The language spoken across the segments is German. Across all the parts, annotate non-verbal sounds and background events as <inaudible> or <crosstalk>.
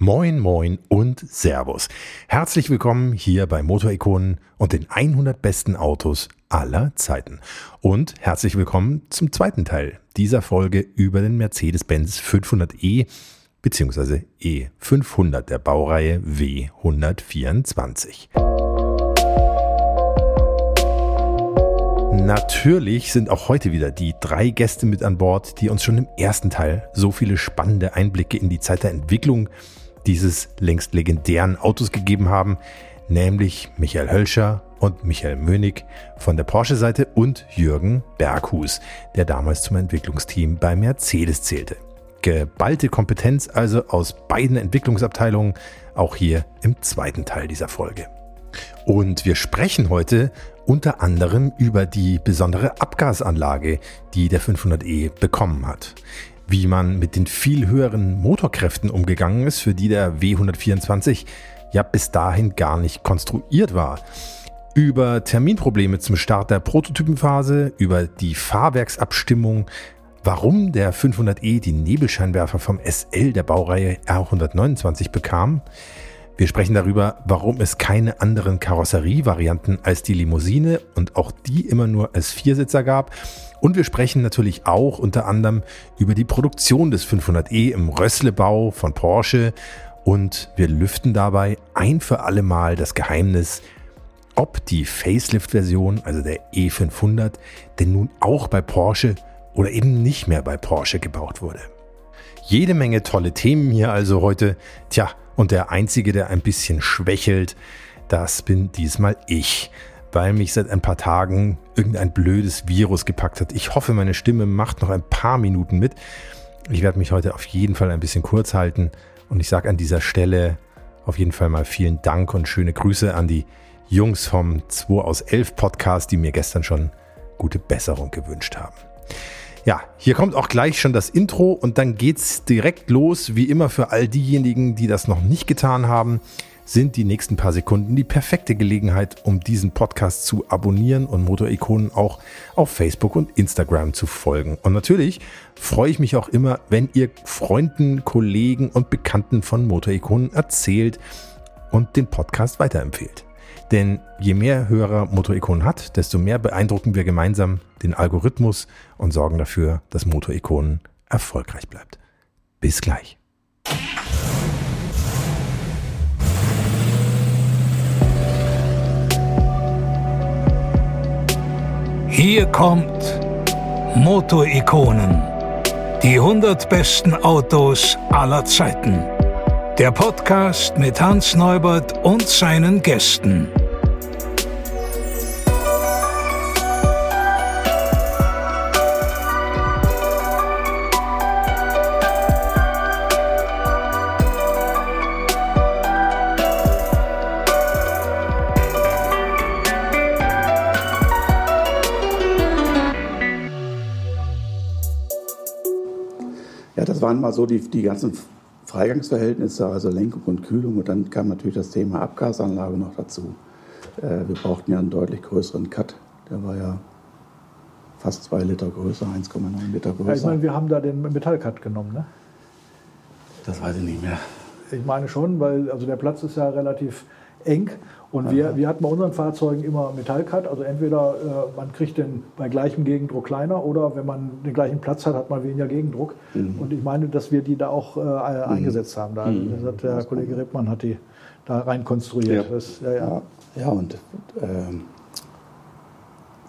Moin, moin und Servus. Herzlich willkommen hier bei Motorikonen und den 100 besten Autos aller Zeiten. Und herzlich willkommen zum zweiten Teil dieser Folge über den Mercedes-Benz 500e bzw. E500 der Baureihe W124. Natürlich sind auch heute wieder die drei Gäste mit an Bord, die uns schon im ersten Teil so viele spannende Einblicke in die Zeit der Entwicklung dieses längst legendären Autos gegeben haben, nämlich Michael Hölscher und Michael Mönig von der Porsche-Seite und Jürgen Berghus, der damals zum Entwicklungsteam bei Mercedes zählte. Geballte Kompetenz also aus beiden Entwicklungsabteilungen, auch hier im zweiten Teil dieser Folge. Und wir sprechen heute unter anderem über die besondere Abgasanlage, die der 500e bekommen hat wie man mit den viel höheren Motorkräften umgegangen ist, für die der W124 ja bis dahin gar nicht konstruiert war. Über Terminprobleme zum Start der Prototypenphase, über die Fahrwerksabstimmung, warum der 500e die Nebelscheinwerfer vom SL der Baureihe R129 bekam. Wir sprechen darüber, warum es keine anderen Karosserievarianten als die Limousine und auch die immer nur als Viersitzer gab und wir sprechen natürlich auch unter anderem über die Produktion des 500e im Rösslebau von Porsche und wir lüften dabei ein für alle Mal das Geheimnis, ob die Facelift-Version, also der E500, denn nun auch bei Porsche oder eben nicht mehr bei Porsche gebaut wurde. Jede Menge tolle Themen hier also heute. Tja, und der Einzige, der ein bisschen schwächelt, das bin diesmal ich weil mich seit ein paar Tagen irgendein blödes Virus gepackt hat. Ich hoffe, meine Stimme macht noch ein paar Minuten mit. Ich werde mich heute auf jeden Fall ein bisschen kurz halten und ich sage an dieser Stelle auf jeden Fall mal vielen Dank und schöne Grüße an die Jungs vom 2 aus 11 Podcast, die mir gestern schon gute Besserung gewünscht haben. Ja, hier kommt auch gleich schon das Intro und dann geht's direkt los, wie immer für all diejenigen, die das noch nicht getan haben sind die nächsten paar Sekunden die perfekte Gelegenheit, um diesen Podcast zu abonnieren und Motorikonen auch auf Facebook und Instagram zu folgen. Und natürlich freue ich mich auch immer, wenn ihr Freunden, Kollegen und Bekannten von Motorikonen erzählt und den Podcast weiterempfehlt. Denn je mehr Hörer Motorikonen hat, desto mehr beeindrucken wir gemeinsam den Algorithmus und sorgen dafür, dass Motorikonen erfolgreich bleibt. Bis gleich. Hier kommt Motorikonen. Die 100 besten Autos aller Zeiten. Der Podcast mit Hans Neubert und seinen Gästen. waren mal so die, die ganzen Freigangsverhältnisse, also Lenkung und Kühlung. Und dann kam natürlich das Thema Abgasanlage noch dazu. Äh, wir brauchten ja einen deutlich größeren Cut. Der war ja fast zwei Liter größer, 1,9 Liter größer. Ja, ich meine, wir haben da den Metallcut genommen, ne? Das weiß ich nicht mehr. Ich meine schon, weil also der Platz ist ja relativ eng und wir, wir hatten bei unseren Fahrzeugen immer Metallcut. Also entweder äh, man kriegt den bei gleichem Gegendruck kleiner oder wenn man den gleichen Platz hat, hat man weniger Gegendruck. Mhm. Und ich meine, dass wir die da auch äh, mhm. eingesetzt haben. Da, mhm. Das hat der Kollege Rippmann hat die da rein konstruiert. Ja, das, ja, ja. ja, und äh,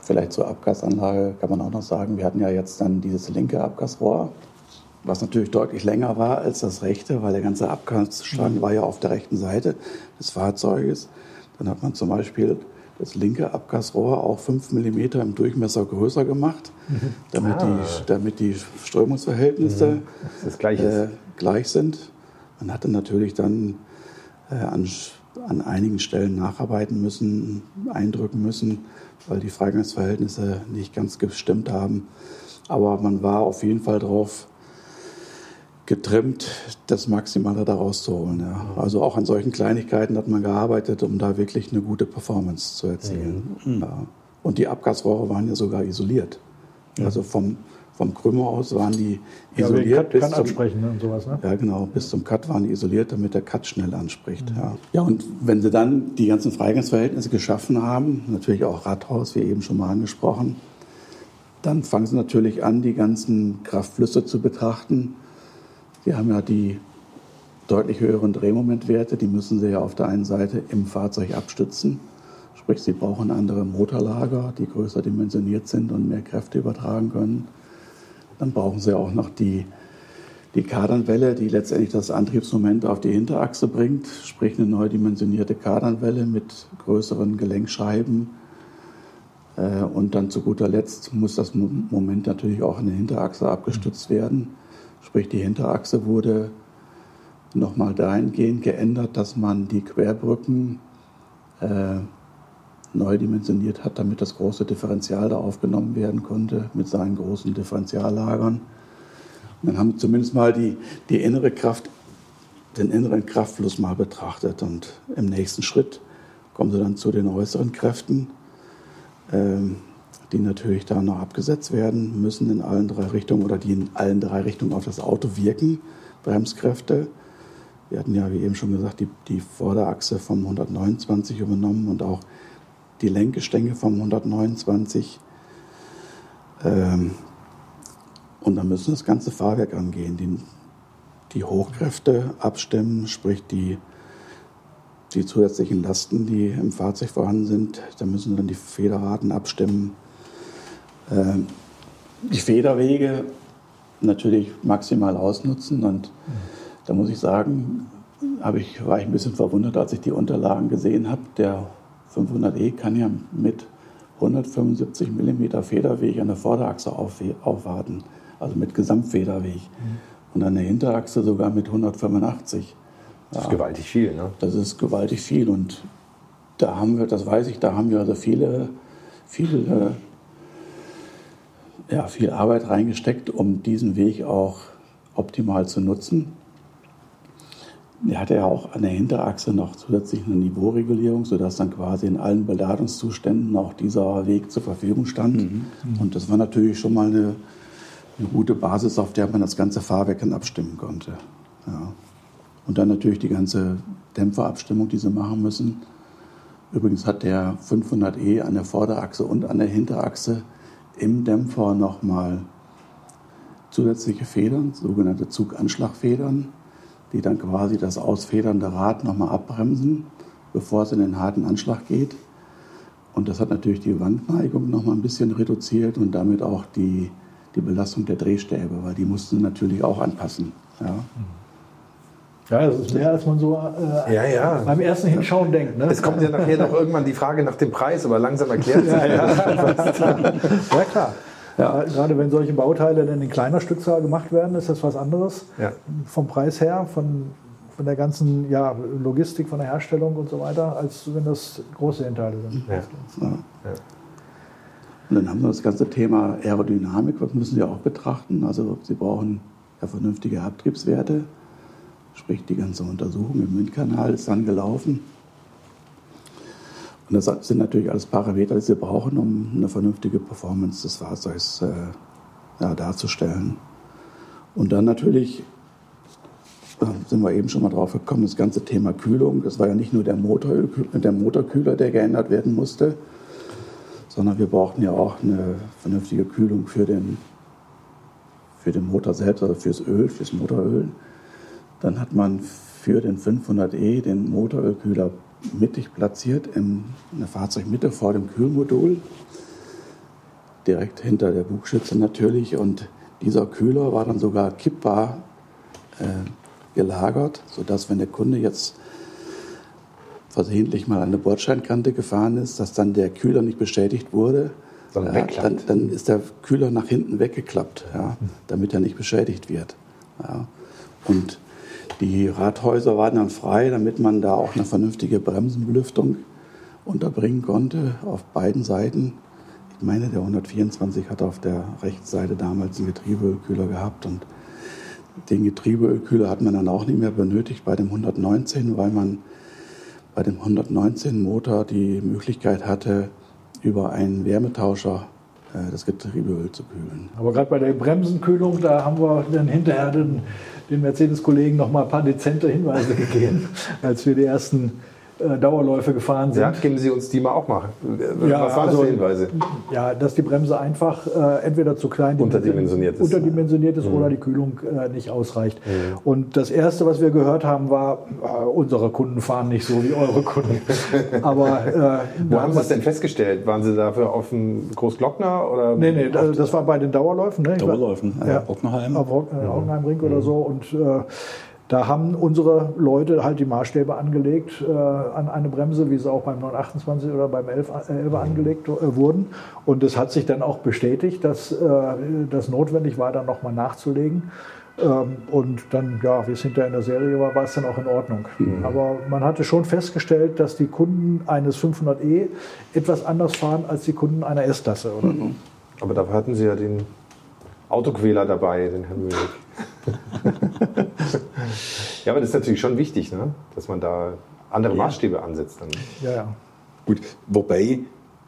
vielleicht zur Abgasanlage kann man auch noch sagen, wir hatten ja jetzt dann dieses linke Abgasrohr was natürlich deutlich länger war als das rechte, weil der ganze Abgasstrang mhm. war ja auf der rechten Seite des Fahrzeuges. Dann hat man zum Beispiel das linke Abgasrohr auch 5 mm im Durchmesser größer gemacht, mhm. damit, ah. die, damit die Strömungsverhältnisse mhm. äh, gleich sind. Man hatte natürlich dann äh, an, an einigen Stellen nacharbeiten müssen, eindrücken müssen, weil die Freigangsverhältnisse nicht ganz gestimmt haben. Aber man war auf jeden Fall darauf getrimmt, das Maximale daraus zu holen. Ja. Also auch an solchen Kleinigkeiten hat man gearbeitet, um da wirklich eine gute Performance zu erzielen. Mhm. Ja. Und die Abgasrohre waren ja sogar isoliert. Mhm. Also vom, vom Krümmer aus waren die Ja, isoliert bis zum, ansprechen ne, und sowas. Ne? ja, genau. Bis zum Cut waren die isoliert, damit der Cut schnell anspricht. Ja. ja, und wenn sie dann die ganzen Freigangsverhältnisse geschaffen haben, natürlich auch Rathaus, wie eben schon mal angesprochen, dann fangen sie natürlich an, die ganzen Kraftflüsse zu betrachten. Sie haben ja die deutlich höheren Drehmomentwerte, die müssen sie ja auf der einen Seite im Fahrzeug abstützen. Sprich, sie brauchen andere Motorlager, die größer dimensioniert sind und mehr Kräfte übertragen können. Dann brauchen sie auch noch die, die Kardanwelle, die letztendlich das Antriebsmoment auf die Hinterachse bringt, sprich eine neu dimensionierte Kardanwelle mit größeren Gelenkscheiben. Äh, Und dann zu guter Letzt muss das Mo- Moment natürlich auch an der Hinterachse abgestützt werden. Sprich, die Hinterachse wurde nochmal dahingehend geändert, dass man die Querbrücken äh, neu dimensioniert hat, damit das große Differential da aufgenommen werden konnte mit seinen großen Differentiallagern. Und dann haben zumindest mal die, die innere Kraft, den inneren Kraftfluss mal betrachtet. Und im nächsten Schritt kommen sie dann zu den äußeren Kräften, ähm, die natürlich da noch abgesetzt werden müssen in allen drei Richtungen oder die in allen drei Richtungen auf das Auto wirken, Bremskräfte. Wir hatten ja, wie eben schon gesagt, die, die Vorderachse vom 129 übernommen und auch die Lenkgestänge vom 129. Ähm, und dann müssen das ganze Fahrwerk angehen, die, die Hochkräfte abstimmen, sprich die, die zusätzlichen Lasten, die im Fahrzeug vorhanden sind. Da müssen dann die Federraten abstimmen. Ähm, die Federwege natürlich maximal ausnutzen. Und da muss ich sagen, ich, war ich ein bisschen verwundert, als ich die Unterlagen gesehen habe. Der 500e kann ja mit 175 mm Federweg an der Vorderachse auf, aufwarten, also mit Gesamtfederweg. Und an der Hinterachse sogar mit 185. Das ist gewaltig viel, ne? Das ist gewaltig viel und da haben wir, das weiß ich, da haben wir also viele, viele, ja, viel Arbeit reingesteckt, um diesen Weg auch optimal zu nutzen. Er hatte ja auch an der Hinterachse noch zusätzlich eine Niveauregulierung, sodass dann quasi in allen Beladungszuständen auch dieser Weg zur Verfügung stand. Und das war natürlich schon mal eine, eine gute Basis, auf der man das ganze Fahrwerk dann abstimmen konnte. Ja. Und dann natürlich die ganze Dämpferabstimmung, die sie machen müssen. Übrigens hat der 500e an der Vorderachse und an der Hinterachse im Dämpfer nochmal zusätzliche Federn, sogenannte Zuganschlagfedern, die dann quasi das ausfedernde Rad nochmal abbremsen, bevor es in den harten Anschlag geht. Und das hat natürlich die Wandneigung nochmal ein bisschen reduziert und damit auch die, die Belastung der Drehstäbe, weil die mussten natürlich auch anpassen. Ja. Ja, das ist mehr, als man so äh, Ja, ja. beim ersten Hinschauen denkt. Ne? Es kommt ja nachher noch irgendwann die Frage nach dem Preis, aber langsam erklärt sich ja, das. ja. <laughs> ja, klar. Ja, gerade wenn solche Bauteile dann in kleiner Stückzahl gemacht werden, ist das was anderes. Ja. Vom Preis her, von, von der ganzen ja, Logistik, von der Herstellung und so weiter, als wenn das große Hinteile sind. Ja. Und dann haben wir das ganze Thema Aerodynamik, das müssen Sie auch betrachten. Also Sie brauchen ja vernünftige Abtriebswerte, sprich die ganze Untersuchung im Windkanal ist dann gelaufen. Und das sind natürlich alles Parameter, die Sie brauchen, um eine vernünftige Performance des Fahrzeugs äh, ja, darzustellen. Und dann natürlich äh, sind wir eben schon mal drauf gekommen, das ganze Thema Kühlung. Das war ja nicht nur der, Motoröl, der Motorkühler, der geändert werden musste, sondern wir brauchten ja auch eine vernünftige Kühlung für den, für den Motor selbst, also fürs Öl, fürs Motoröl. Dann hat man für den 500e den Motorölkühler mittig platziert in der Fahrzeugmitte vor dem Kühlmodul, direkt hinter der Bugschütze natürlich. Und dieser Kühler war dann sogar kippbar äh, gelagert, sodass wenn der Kunde jetzt versehentlich mal an eine Bordsteinkante gefahren ist, dass dann der Kühler nicht beschädigt wurde, Sondern ja, wegklappt. dann, dann ist der Kühler nach hinten weggeklappt, ja, damit er nicht beschädigt wird. Ja. Und die Rathäuser waren dann frei, damit man da auch eine vernünftige Bremsenbelüftung unterbringen konnte auf beiden Seiten. Ich meine, der 124 hat auf der rechten Seite damals einen Getriebeölkühler gehabt und den Getriebeölkühler hat man dann auch nicht mehr benötigt bei dem 119, weil man bei dem 119 Motor die Möglichkeit hatte, über einen Wärmetauscher das Getriebeöl zu kühlen. Aber gerade bei der Bremsenkühlung, da haben wir dann hinterher den, den Mercedes-Kollegen noch mal ein paar dezente Hinweise <laughs> gegeben, als wir die ersten äh, Dauerläufe gefahren sind. Ja, geben Sie uns die mal auch mal. Ja, Was waren also- das Hinweise? Ja, dass die Bremse einfach äh, entweder zu klein Unterdimensioniert ist. unterdimensioniert ist oder die Kühlung äh, nicht ausreicht. Und das Erste, was wir gehört haben, war, äh, unsere Kunden fahren nicht so wie eure Kunden. <laughs> Aber äh, Wo haben Sie das denn festgestellt? Waren Sie dafür auf dem Großglockner? Oder Nee, nee, das, das war bei den Dauerläufen. Ne? Dauerläufen, ja, ja, Bockenheim. Auf Rock- äh, Hockenheimring oder so. Und äh, da haben unsere Leute halt die Maßstäbe angelegt äh, an eine Bremse, wie sie auch beim 928 oder beim 11, äh, 11 angelegt äh, wurden. Und es hat sich dann auch bestätigt, dass äh, das notwendig war, dann nochmal nachzulegen. Ähm, und dann, ja, wie es hinterher in der Serie war, war es dann auch in Ordnung. Aber man hatte schon festgestellt, dass die Kunden eines 500e etwas anders fahren als die Kunden einer S-Klasse oder so. Aber dafür hatten Sie ja den Autoquäler dabei, den Herrn Mühlig. <laughs> ja, aber das ist natürlich schon wichtig, ne? dass man da andere Maßstäbe ansetzt. Dann. Ja, ja. Gut, wobei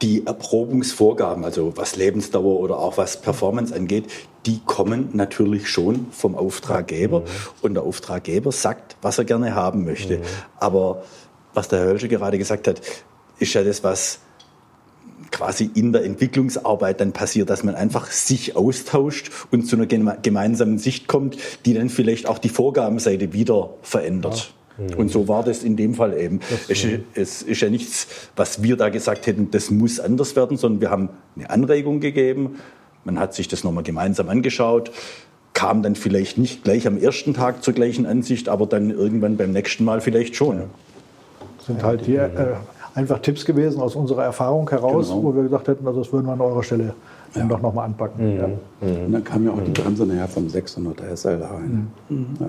die Erprobungsvorgaben, also was Lebensdauer oder auch was Performance angeht, die kommen natürlich schon vom Auftraggeber und der Auftraggeber sagt, was er gerne haben möchte. Aber was der Herr Hölsche gerade gesagt hat, ist ja das, was quasi in der Entwicklungsarbeit dann passiert, dass man einfach sich austauscht und zu einer geme- gemeinsamen Sicht kommt, die dann vielleicht auch die Vorgabenseite wieder verändert. Und so war das in dem Fall eben. Es, ist- es ist ja nichts, was wir da gesagt hätten, das muss anders werden, sondern wir haben eine Anregung gegeben. Man hat sich das nochmal gemeinsam angeschaut, kam dann vielleicht nicht gleich am ersten Tag zur gleichen Ansicht, aber dann irgendwann beim nächsten Mal vielleicht schon. sind halt hier äh, einfach Tipps gewesen aus unserer Erfahrung heraus, Genau. wo wir gesagt hätten, also das würden wir an eurer Stelle dann doch nochmal anpacken. Ja. Und dann kam ja auch die Bremse nachher vom 600er SL rein. Ja.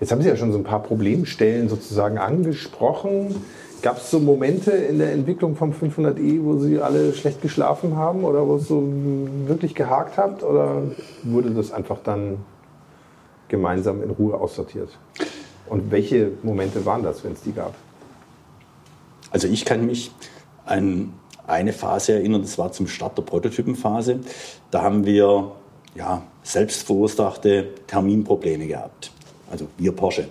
Jetzt haben Sie ja schon so ein paar Problemstellen sozusagen angesprochen. Gab es so Momente in der Entwicklung vom 500e, wo Sie alle schlecht geschlafen haben oder wo es so wirklich gehakt habt? Oder wurde das einfach dann gemeinsam in Ruhe aussortiert? Und welche Momente waren das, wenn es die gab? Also ich kann mich an eine Phase erinnern, das war zum Start der Prototypenphase. Da haben wir ja, selbst verursachte Terminprobleme gehabt. Also wir Porsche.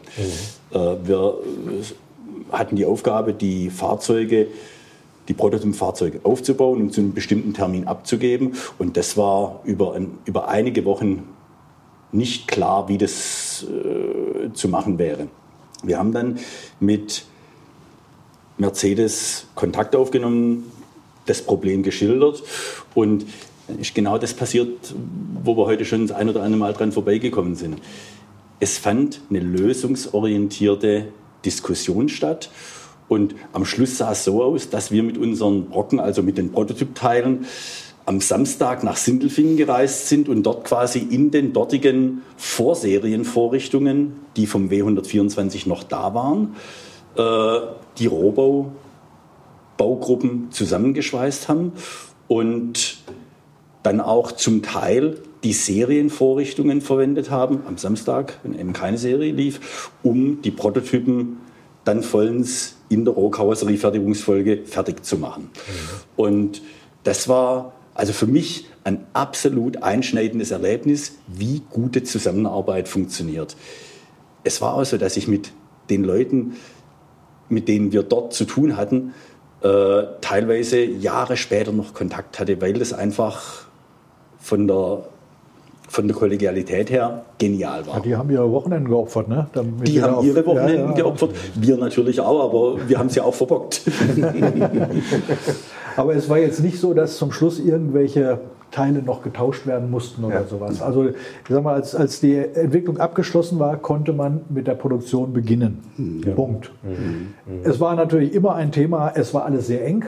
Äh, wir äh, hatten die Aufgabe, die Fahrzeuge, die Prototypenfahrzeuge aufzubauen und zu einem bestimmten Termin abzugeben. Und das war über, ein, über einige Wochen nicht klar, wie das äh, zu machen wäre. Wir haben dann mit Mercedes Kontakt aufgenommen, das Problem geschildert und dann ist genau das passiert, wo wir heute schon das ein oder andere Mal dran vorbeigekommen sind. Es fand eine lösungsorientierte Diskussion statt und am Schluss sah es so aus, dass wir mit unseren Brocken, also mit den Prototypteilen, am Samstag nach Sindelfingen gereist sind und dort quasi in den dortigen Vorserienvorrichtungen, die vom W124 noch da waren, äh, die Rohbau-Baugruppen zusammengeschweißt haben und dann auch zum Teil die Serienvorrichtungen verwendet haben, am Samstag, wenn eben keine Serie lief, um die Prototypen dann vollends in der Rohkarosseriefertigungsfolge fertig zu machen. Und das war also für mich ein absolut einschneidendes Erlebnis, wie gute Zusammenarbeit funktioniert. Es war auch so, dass ich mit den Leuten, mit denen wir dort zu tun hatten, äh, teilweise Jahre später noch Kontakt hatte, weil das einfach von der, von der Kollegialität her genial war. Ja, die haben ihre Wochenenden geopfert, ne? Damit Die haben auf- ihre Wochenenden Ja, ja. geopfert, wir natürlich auch, aber wir haben sie auch verbockt. <laughs> <laughs> Aber es war jetzt nicht so, dass zum Schluss irgendwelche Teile noch getauscht werden mussten oder Ja. sowas. Also ich sag mal, als, als die Entwicklung abgeschlossen war, konnte man mit der Produktion beginnen. Punkt. Es war natürlich immer ein Thema, es war alles sehr eng.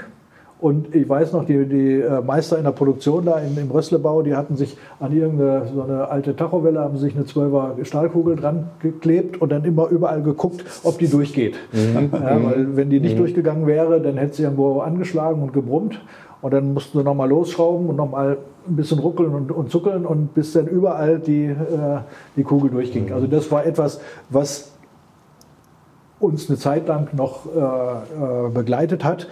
Und ich weiß noch, die, die äh, Meister in der Produktion da im, im Rösslebau, die hatten sich an irgendeine so eine alte Tachowelle, haben sich eine 12er Stahlkugel dran geklebt und dann immer überall geguckt, ob die durchgeht. Ja, weil wenn die nicht durchgegangen wäre, dann hätte sie irgendwo angeschlagen und gebrummt. Und dann mussten sie nochmal losschrauben und nochmal ein bisschen ruckeln und, und zuckeln und bis dann überall die, äh, die Kugel durchging. Also das war etwas, was uns eine Zeit lang noch äh, äh, begleitet hat.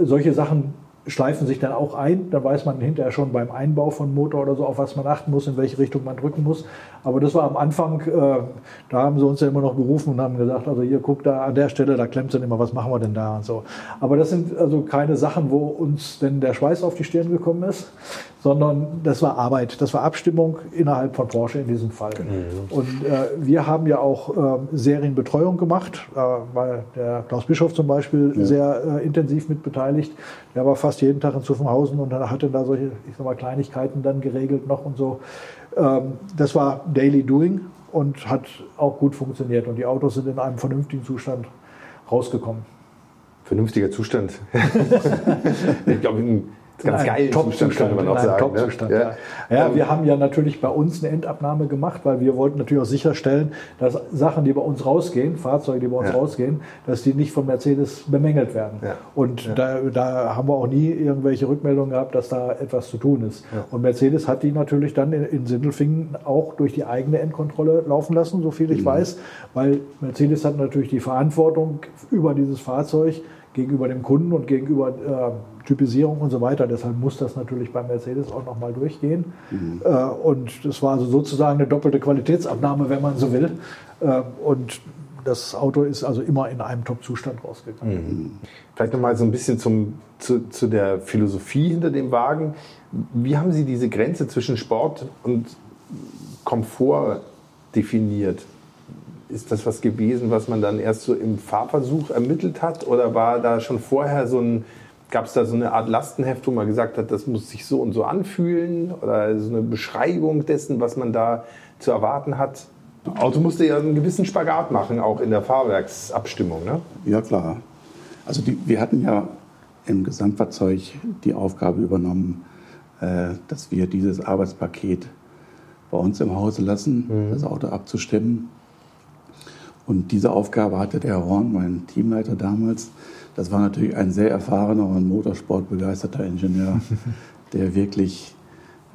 Solche Sachen schleifen sich dann auch ein. Dann weiß man hinterher schon beim Einbau von Motor oder so, auf was man achten muss, in welche Richtung man drücken muss. Aber das war am Anfang, äh, da haben sie uns ja immer noch gerufen und haben gesagt, also hier guck da an der Stelle, da klemmt es dann immer, was machen wir denn da und so. Aber das sind also keine Sachen, wo uns denn der Schweiß auf die Stirn gekommen ist, sondern das war Arbeit, das war Abstimmung innerhalb von Porsche in diesem Fall. Genau. Und äh, wir haben ja auch äh, Serienbetreuung gemacht, äh, weil der Klaus Bischof zum Beispiel ja. sehr äh, intensiv mit beteiligt. Der war fast jeden Tag in Zuffenhausen und hatte da solche, ich sag mal, Kleinigkeiten dann geregelt noch und so. Ähm, das war Daily Doing und hat auch gut funktioniert. Und die Autos sind in einem vernünftigen Zustand rausgekommen. Vernünftiger Zustand. <laughs> ich glaube, ganz geil Top-Zustand, könnte man auch sagen. Ne? Top-Zustand, ne? ja. Ja. ja. wir haben ja natürlich bei uns eine Endabnahme gemacht, weil wir wollten natürlich auch sicherstellen, dass Sachen, die bei uns rausgehen, Fahrzeuge, die bei uns ja. rausgehen, dass die nicht von Mercedes bemängelt werden. Und Da, da haben wir auch nie irgendwelche Rückmeldungen gehabt, dass da etwas zu tun ist. Und Mercedes hat die natürlich dann in, in Sindelfingen auch durch die eigene Endkontrolle laufen lassen, so viel ich mhm. weiß, weil Mercedes hat natürlich die Verantwortung über dieses Fahrzeug gegenüber dem Kunden und gegenüber äh, Typisierung und so weiter. Deshalb muss das natürlich bei Mercedes auch nochmal durchgehen. Mhm. Äh, und das war also sozusagen eine doppelte Qualitätsabnahme, wenn man so will. Äh, und das Auto ist also immer in einem Top-Zustand rausgegangen. Mhm. Vielleicht nochmal so ein bisschen zum, zu, zu der Philosophie hinter dem Wagen. Wie haben Sie diese Grenze zwischen Sport und Komfort definiert? Ist das was gewesen, was man dann erst so im Fahrversuch ermittelt hat? Oder war da schon vorher so ein, gab es da so eine Art Lastenheft, wo man gesagt hat, das muss sich so und so anfühlen? Oder so eine Beschreibung dessen, was man da zu erwarten hat? Auto musste ja einen gewissen Spagat machen, auch in der Fahrwerksabstimmung, ne? Ja, klar. Also die, wir hatten ja im Gesamtfahrzeug die Aufgabe übernommen, äh, dass wir dieses Arbeitspaket bei uns im Hause lassen, mhm. das Auto abzustimmen. Und diese Aufgabe hatte der Herr Horn, mein Teamleiter damals. Das war natürlich ein sehr erfahrener und motorsportbegeisterter Ingenieur, <laughs> der wirklich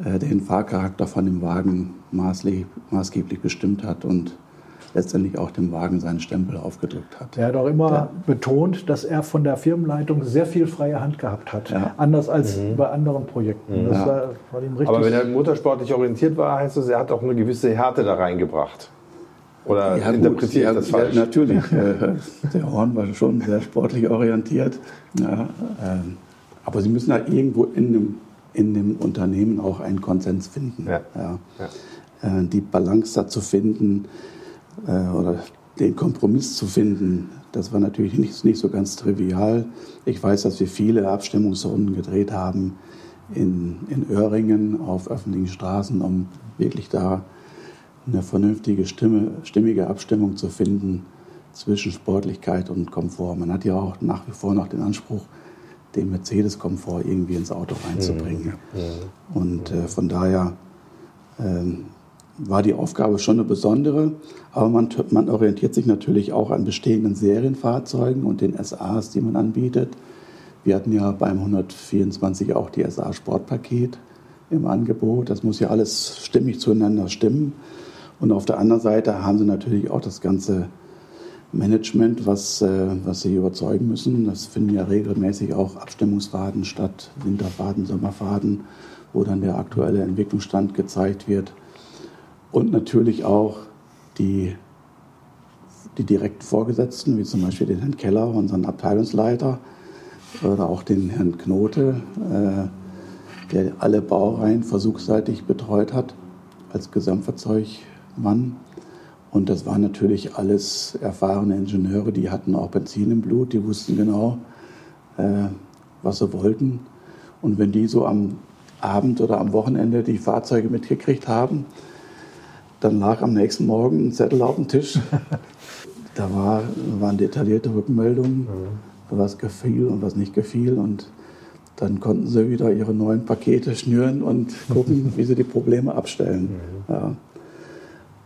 äh, den Fahrcharakter von dem Wagen maßgeblich bestimmt hat und letztendlich auch dem Wagen seinen Stempel aufgedrückt hat. Er hat auch immer der, betont, dass er von der Firmenleitung sehr viel freie Hand gehabt hat, ja. anders als mhm. bei anderen Projekten. Mhm. Ja. War, war Aber wenn er motorsportlich orientiert war, heißt das, er hat auch eine gewisse Härte da reingebracht. Oder ja, interpretiere ich das falsch? Ja, natürlich. <laughs> Äh, der Horn war schon sehr sportlich orientiert. Ja, ähm, aber Sie müssen halt irgendwo in dem, in dem Unternehmen auch einen Konsens finden. Ja. Ja. Äh, die Balance da zu finden äh, oder den Kompromiss zu finden, das war natürlich nicht, nicht so ganz trivial. Ich weiß, dass wir viele Abstimmungsrunden gedreht haben in, in Öhringen auf öffentlichen Straßen, um wirklich da eine vernünftige, Stimme, stimmige Abstimmung zu finden zwischen Sportlichkeit und Komfort. Man hat ja auch nach wie vor noch den Anspruch, den Mercedes-Komfort irgendwie ins Auto reinzubringen. Ja, ja, Und äh, von daher ähm, war die Aufgabe schon eine besondere, aber man, man orientiert sich natürlich auch an bestehenden Serienfahrzeugen und den SAs, die man anbietet. Wir hatten ja beim 124 auch die SA Sportpaket im Angebot. Das muss ja alles stimmig zueinander stimmen. Und auf der anderen Seite haben sie natürlich auch das ganze Management, was, äh, was sie überzeugen müssen. Das finden ja regelmäßig auch Abstimmungsfahrten statt, Winterfahrten, Sommerfahrten, wo dann der aktuelle Entwicklungsstand gezeigt wird. Und natürlich auch die, die direkten Vorgesetzten, wie zum Beispiel den Herrn Keller, unseren Abteilungsleiter, oder auch den Herrn Knote, äh, der alle Baureihen versuchsseitig betreut hat als Gesamtfahrzeug Mann. Und das waren natürlich alles erfahrene Ingenieure, die hatten auch Benzin im Blut, die wussten genau, äh, was sie wollten. Und wenn die so am Abend oder am Wochenende die Fahrzeuge mitgekriegt haben, dann lag am nächsten Morgen ein Zettel auf dem Tisch. <laughs> da war, waren detaillierte Rückmeldungen, mhm. was gefiel und was nicht gefiel. Und dann konnten sie wieder ihre neuen Pakete schnüren und gucken, <laughs> wie sie die Probleme abstellen. Mhm. Ja.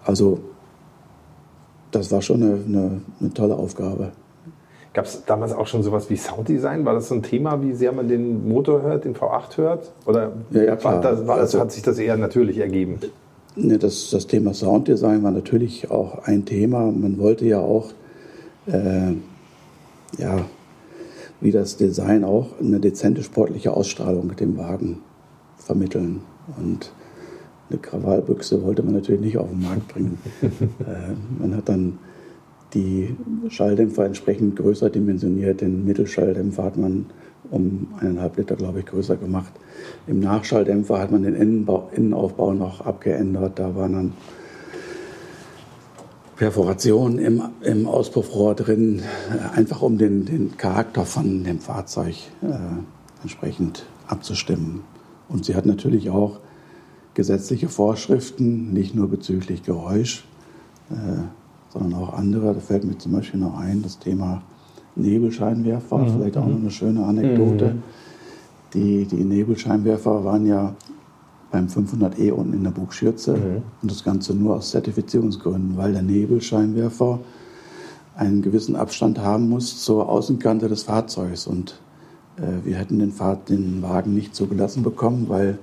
Also das war schon eine, eine, eine tolle Aufgabe. Gab es damals auch schon sowas wie Sounddesign? War das so ein Thema, wie sehr man den Motor hört, den V8 hört? Oder ja, ja, klar. Das, war, also, hat sich das eher natürlich ergeben? Ne, das, das Thema Sounddesign war natürlich auch ein Thema. Man wollte ja auch, äh, ja, wie das Design auch eine dezente sportliche Ausstrahlung mit dem Wagen vermitteln. Und eine Krawallbüchse wollte man natürlich nicht auf den Markt bringen. <laughs> äh, man hat dann die Schalldämpfer entsprechend größer dimensioniert. Den Mittelschalldämpfer hat man um eineinhalb Liter, glaube ich, größer gemacht. Im Nachschalldämpfer hat man den Innenbau, Innenaufbau noch abgeändert. Da waren dann Perforationen im, im Auspuffrohr drin, äh, einfach um den, den Charakter von dem Fahrzeug äh, entsprechend abzustimmen. Und sie hat natürlich auch gesetzliche Vorschriften, nicht nur bezüglich Geräusch, äh, sondern auch andere. Da fällt mir zum Beispiel noch ein, das Thema Nebelscheinwerfer, mhm. vielleicht auch noch eine schöne Anekdote. Mhm. Die, die Nebelscheinwerfer waren ja beim 500e unten in der Bugschürze mhm. und das Ganze nur aus Zertifizierungsgründen, weil der Nebelscheinwerfer einen gewissen Abstand haben muss zur Außenkante des Fahrzeugs und äh, wir hätten den, Fahr den Wagen nicht so gelassen bekommen, weil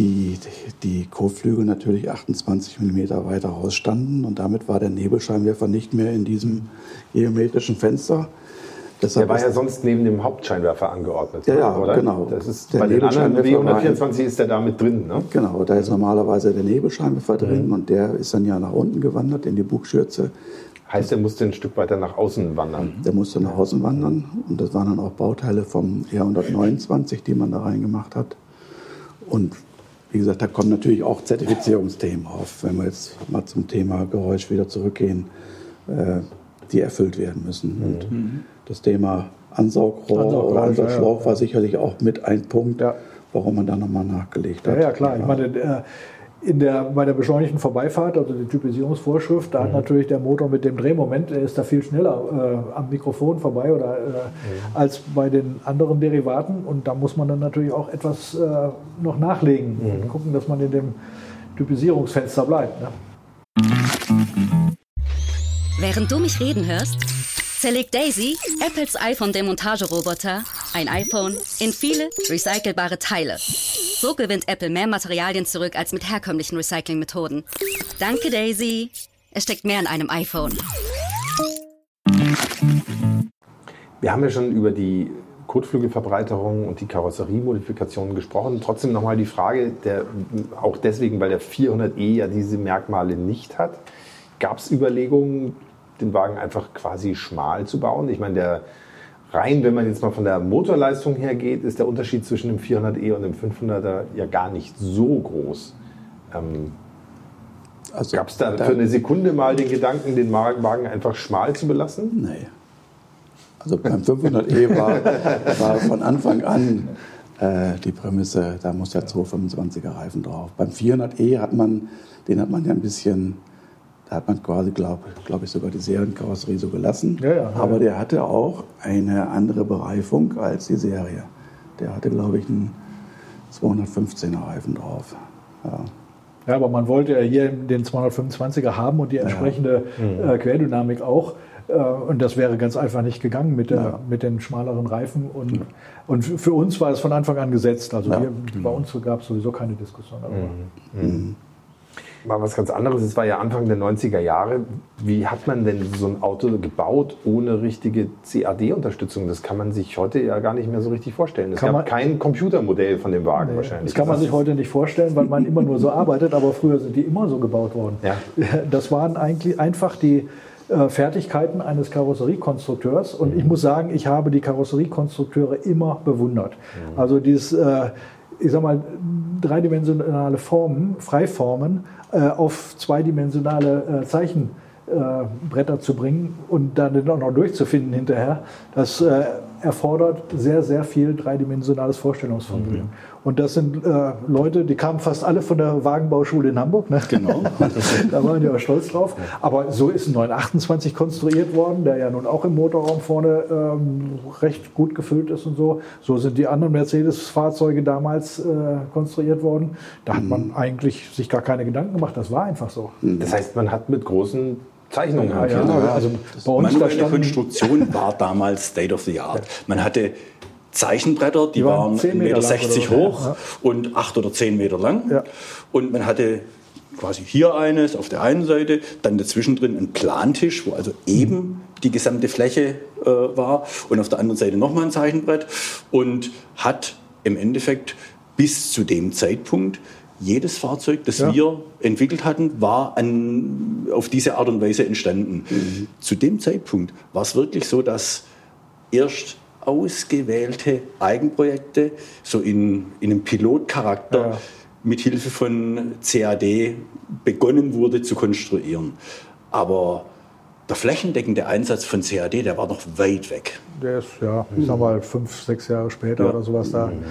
die, die Kotflügel natürlich 28 mm weiter rausstanden und damit war der Nebelscheinwerfer nicht mehr in diesem geometrischen Fenster. Deshalb der war ja sonst neben dem Hauptscheinwerfer angeordnet, ja, ja, oder? genau. Das ist der bei den anderen W124 ist der da mit drin, ne? Genau, da ist normalerweise der Nebelscheinwerfer drin mhm. und der ist dann ja nach unten gewandert in die Bugschürze. Heißt, der musste ein Stück weiter nach außen wandern? Der musste nach außen wandern und das waren dann auch Bauteile vom R129, die man da reingemacht hat. Und wie gesagt, da kommen natürlich auch Zertifizierungsthemen auf, wenn wir jetzt mal zum Thema Geräusch wieder zurückgehen, äh, die erfüllt werden müssen. Mhm. Und das Thema Ansaugrohr, Ansaugrohr oder Ansaugschlauch ja, war sicherlich auch mit ein Punkt, ja. warum man da nochmal nachgelegt hat. Ja, ja klar. Ich meine, äh, in der, bei der beschleunigten Vorbeifahrt, also die Typisierungsvorschrift, da mhm. hat natürlich der Motor mit dem Drehmoment, der ist da viel schneller äh, am Mikrofon vorbei oder, äh, mhm. als bei den anderen Derivaten. Und da muss man dann natürlich auch etwas äh, noch nachlegen. Mhm. Gucken, dass man in dem Typisierungsfenster bleibt. Ne? Während du mich reden hörst, zerlegt Daisy, Apples iPhone-Demontageroboter, ein iPhone in viele recycelbare Teile. So gewinnt Apple mehr Materialien zurück als mit herkömmlichen Recyclingmethoden. Danke, Daisy. Es steckt mehr in einem iPhone. Wir haben ja schon über die Kotflügelverbreiterung und die Karosseriemodifikationen gesprochen. Trotzdem nochmal die Frage, der, auch deswegen, weil der 400e ja diese Merkmale nicht hat. Gab es Überlegungen, den Wagen einfach quasi schmal zu bauen? Ich meine, der rein, wenn man jetzt mal von der Motorleistung her geht, ist der Unterschied zwischen dem 400e und dem 500er ja gar nicht so groß. Ähm, also, Gab es da, da für eine Sekunde mal den Gedanken, den Wagen einfach schmal zu belassen? Nee. Also beim 500e war, war von Anfang an äh, die Prämisse, da muss der 225er Reifen drauf. Beim 400e hat man, den hat man ja ein bisschen da hat man quasi, glaube glaub ich, sogar die Serienkarosserie so gelassen. Ja, ja, Aber der hatte auch eine andere Bereifung als die Serie. Der hatte, glaube ich, einen 215er Reifen drauf. Ja. ja, aber man wollte ja hier den 225er haben und die entsprechende ja. äh, Querdynamik auch. Äh, und das wäre ganz einfach nicht gegangen mit, der, ja. mit den schmaleren Reifen. Und, ja. und für uns war es von Anfang an gesetzt. Also wir, bei uns gab es sowieso keine Diskussion darüber. Mhm. Mhm mal was ganz anderes. Es war ja Anfang der 90er Jahre. Wie hat man denn so ein Auto gebaut ohne richtige CAD-Unterstützung? Das kann man sich heute ja gar nicht mehr so richtig vorstellen. Es kann gab kein Computermodell von dem Wagen nee, wahrscheinlich. Das kann man sich heute nicht vorstellen, weil man immer nur so arbeitet. Aber früher sind die immer so gebaut worden. Ja. Das waren eigentlich einfach die äh, Fertigkeiten eines Karosseriekonstrukteurs. Und ich muss sagen, ich habe die Karosseriekonstrukteure immer bewundert. Mhm. Also dieses, äh, ich sag mal, dreidimensionale Formen, Freiformen auf zweidimensionale äh, Zeichenbretter zu bringen und dann auch noch durchzufinden hinterher, das äh, erfordert sehr, sehr viel dreidimensionales Vorstellungsvermögen. Mhm. Und das sind äh, Leute, die kamen fast alle von der Wagenbauschule in Hamburg. Ne? Genau. <laughs> da waren die auch stolz drauf. Aber so ist ein 928 konstruiert worden, der ja nun auch im Motorraum vorne ähm, recht gut gefüllt ist und so. So sind die anderen Mercedes-Fahrzeuge damals äh, konstruiert worden. Da hat man mhm. eigentlich sich gar keine Gedanken gemacht. Das war einfach so. Das heißt, man hat mit großen Zeichnungen ja, ja, ja, also bei uns Manuelle Konstruktion war damals State of the Art. Man hatte Zeichenbretter, die, die waren 1,60 Meter 60 hoch ja. und 8 oder 10 Meter lang. Und man hatte quasi hier eines auf der einen Seite, dann dazwischen drin ein Plantisch, wo also eben die gesamte Fläche äh, war und auf der anderen Seite nochmal ein Zeichenbrett und hat im Endeffekt bis zu dem Zeitpunkt jedes Fahrzeug, das ja. wir entwickelt hatten, war an, auf diese Art und Weise entstanden. Mhm. Zu dem Zeitpunkt war es wirklich so, dass erst ausgewählte Eigenprojekte so in, in einem Pilotcharakter ja. mit Hilfe von CAD begonnen wurde zu konstruieren. Aber der flächendeckende Einsatz von CAD, der war noch weit weg. Der ist, ja, ich sag mal, fünf, sechs Jahre später ja. oder sowas da. Mhm.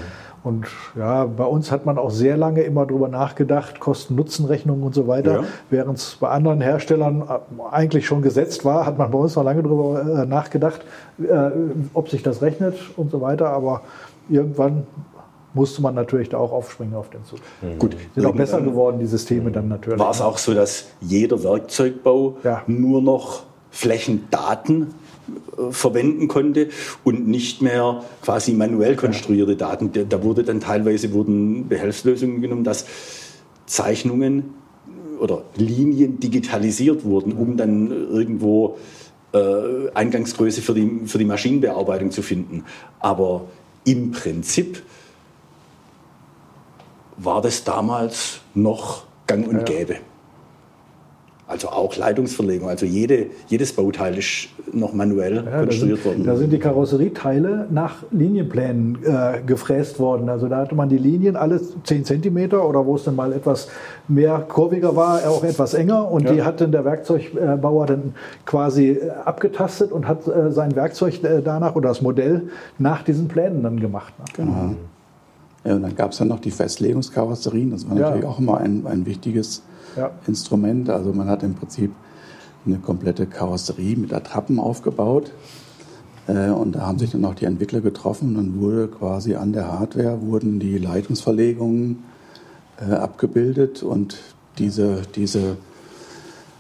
Und ja, bei uns hat man auch sehr lange immer darüber nachgedacht, Kosten-Nutzen-Rechnungen und so weiter. Ja. Während es bei anderen Herstellern äh, eigentlich schon gesetzt war, hat man bei uns noch lange darüber äh, nachgedacht, äh, ob sich das rechnet und so weiter. Aber irgendwann musste man natürlich da auch aufspringen auf den Zug. Mhm. Gut, sind auch besser geworden, die Systeme dann natürlich. War es auch so, dass jeder Werkzeugbau ja. nur noch Flächendaten verwenden konnte und nicht mehr quasi manuell konstruierte Daten. Da wurde dann teilweise wurden Behelfslösungen genommen, dass Zeichnungen oder Linien digitalisiert wurden, um dann irgendwo äh, Eingangsgröße für die, für die Maschinenbearbeitung zu finden. Aber im Prinzip war das damals noch gang und gäbe. Also auch Leitungsverlegung. Also jede, jedes Bauteil ist noch manuell ja, konstruiert da sind, worden. Da sind die Karosserieteile nach Linienplänen äh, gefräst worden. Also da hatte man die Linien alle 10 cm oder wo es dann mal etwas mehr kurviger war, auch etwas enger. Und ja. die hat dann der Werkzeugbauer dann quasi äh, abgetastet und hat äh, sein Werkzeug äh, danach oder das Modell nach diesen Plänen dann gemacht. Ne? Genau. Ja, und dann gab es ja noch die Festlegungskarosserien. Das war natürlich auch immer ein, ein wichtiges ja. Instrument. Also man hat im Prinzip eine komplette Karosserie mit Attrappen aufgebaut. Äh, und da haben sich dann auch die Entwickler getroffen. Und dann wurde quasi an der Hardware wurden die Leitungsverlegungen äh, abgebildet und diese, diese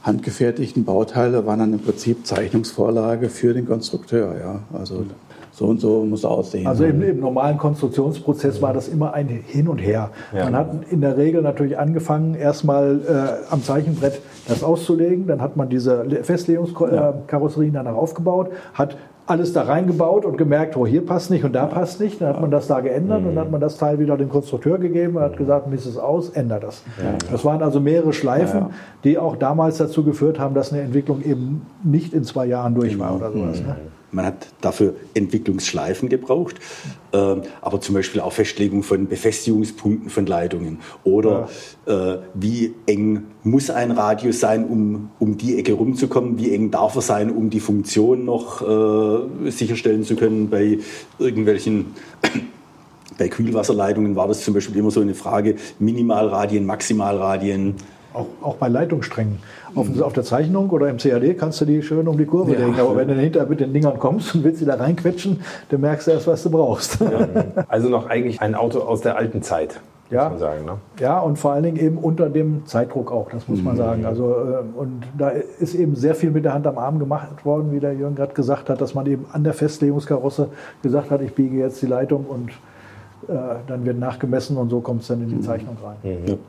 handgefertigten Bauteile waren dann im Prinzip Zeichnungsvorlage für den Konstrukteur. Ja? Also so und so muss aussehen. Also im, im, normalen Konstruktionsprozess war das immer ein Hin und Her. Ja. Man hat in der Regel natürlich angefangen, erstmal äh, am Zeichenbrett das auszulegen. Dann hat man diese Festlegungskarosserien danach aufgebaut, hat alles da reingebaut und gemerkt, oh, hier passt nicht und da passt nicht. Dann hat man das da geändert mhm. und dann hat man das Teil wieder dem Konstrukteur gegeben und hat gesagt, misst es aus, ändert das. Ja. Das waren also mehrere Schleifen, ja. die auch damals dazu geführt haben, dass eine Entwicklung eben nicht in zwei Jahren durch war oder sowas. Ne? Man hat dafür Entwicklungsschleifen gebraucht, äh, aber zum Beispiel auch Festlegung von Befestigungspunkten von Leitungen oder ja. äh, wie eng muss ein Radius sein, um, um die Ecke rumzukommen, wie eng darf er sein, um die Funktion noch äh, sicherstellen zu können bei irgendwelchen <clears throat> bei Kühlwasserleitungen war das zum Beispiel immer so eine Frage, Minimalradien, Maximalradien. Auch, auch bei Leitungssträngen. Auf, auf, der Zeichnung oder im CAD kannst du die schön um die Kurve ja. legen. Aber wenn du hinterher mit den Dingern kommst und willst sie da reinquetschen, dann merkst du erst, was du brauchst. Ja. Also noch eigentlich ein Auto aus der alten Zeit. Ja, sagen, ne? ja, und vor allen Dingen eben unter dem Zeitdruck auch, das muss man mhm. sagen. Also, äh, und da ist eben sehr viel mit der Hand am Arm gemacht worden, wie der Jürgen gerade gesagt hat, dass man eben an der Festlegungskarosse gesagt hat, ich biege jetzt die Leitung und äh, dann wird nachgemessen und so kommt es dann in die mhm. Zeichnung rein. Mhm.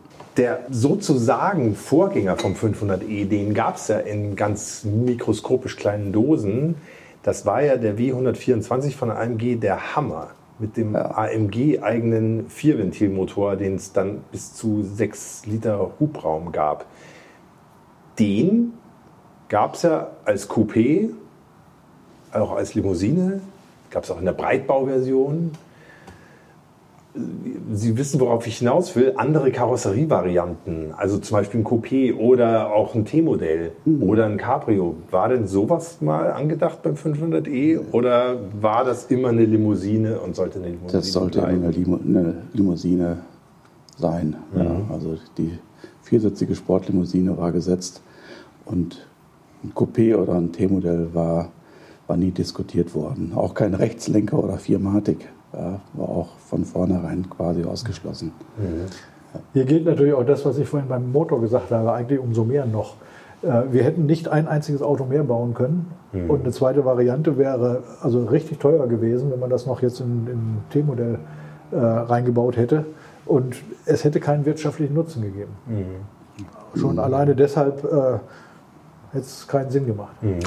Der sozusagen Vorgänger vom 500e, den gab es ja in ganz mikroskopisch kleinen Dosen. Das war ja der W124 von AMG, der Hammer mit dem ja. AMG-eigenen Vierventilmotor, den es dann bis zu 6 Liter Hubraum gab. Den gab es ja als Coupé, auch als Limousine, gab es auch in der Breitbauversion. Sie wissen, worauf ich hinaus will, andere Karosserievarianten, also zum Beispiel ein Coupé oder auch ein T-Modell mhm. oder ein Cabrio. War denn sowas mal angedacht beim 500e oder war das immer eine Limousine und sollte eine Limousine Das sollte bleiben? eine, Limo eine Limousine sein. Mhm. Ja, also die viersitzige Sportlimousine war gesetzt und ein Coupé oder ein T-Modell war, war nie diskutiert worden. Auch kein Rechtslenker oder Viermatik ja, war auch von vornherein quasi ausgeschlossen. Mhm. Hier gilt natürlich auch das, was ich vorhin beim Motor gesagt habe, eigentlich umso mehr noch. Äh, wir hätten nicht ein einziges Auto mehr bauen können. Mhm. Und eine zweite Variante wäre also richtig teuer gewesen, wenn man das noch jetzt in, in T-Modell äh, reingebaut hätte. Und es hätte keinen wirtschaftlichen Nutzen gegeben. Mhm. Schon mhm. alleine deshalb äh, hätte es keinen Sinn gemacht. Mhm.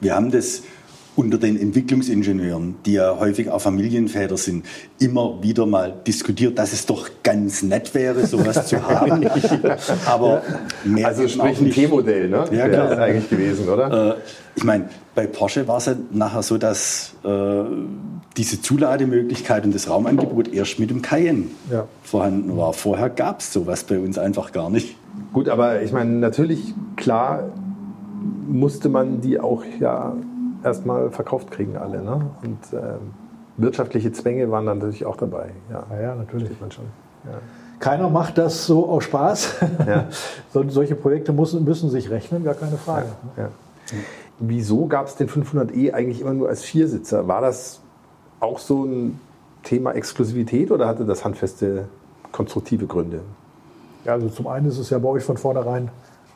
Wir haben das unter den Entwicklungsingenieuren, die ja häufig auch Familienväter sind, immer wieder mal diskutiert, dass es doch ganz nett wäre, sowas zu <laughs> haben. Aber mehr also sprich ein T-Modell, ne? Ja, klar. ist eigentlich gewesen, oder? Äh, ich meine, bei Porsche war es ja nachher so, dass äh, diese Zulademöglichkeit und das Raumangebot erst mit dem Cayenne ja. vorhanden war. Vorher gab es sowas bei uns einfach gar nicht. Gut, aber ich meine, natürlich, klar musste man die auch ja erstmal verkauft kriegen alle. Ne? Und ähm, wirtschaftliche Zwänge waren dann natürlich auch dabei. Ja, ja, ja natürlich. Man schon. Ja. Keiner macht das so aus Spaß. <laughs> Ja. so, solche Projekte müssen, müssen sich rechnen, gar keine Frage. Ja, Wieso gab es den 500e eigentlich immer nur als Viersitzer? War das auch so ein Thema Exklusivität oder hatte das handfeste konstruktive Gründe? Ja, also zum einen ist es ja bei euch von vornherein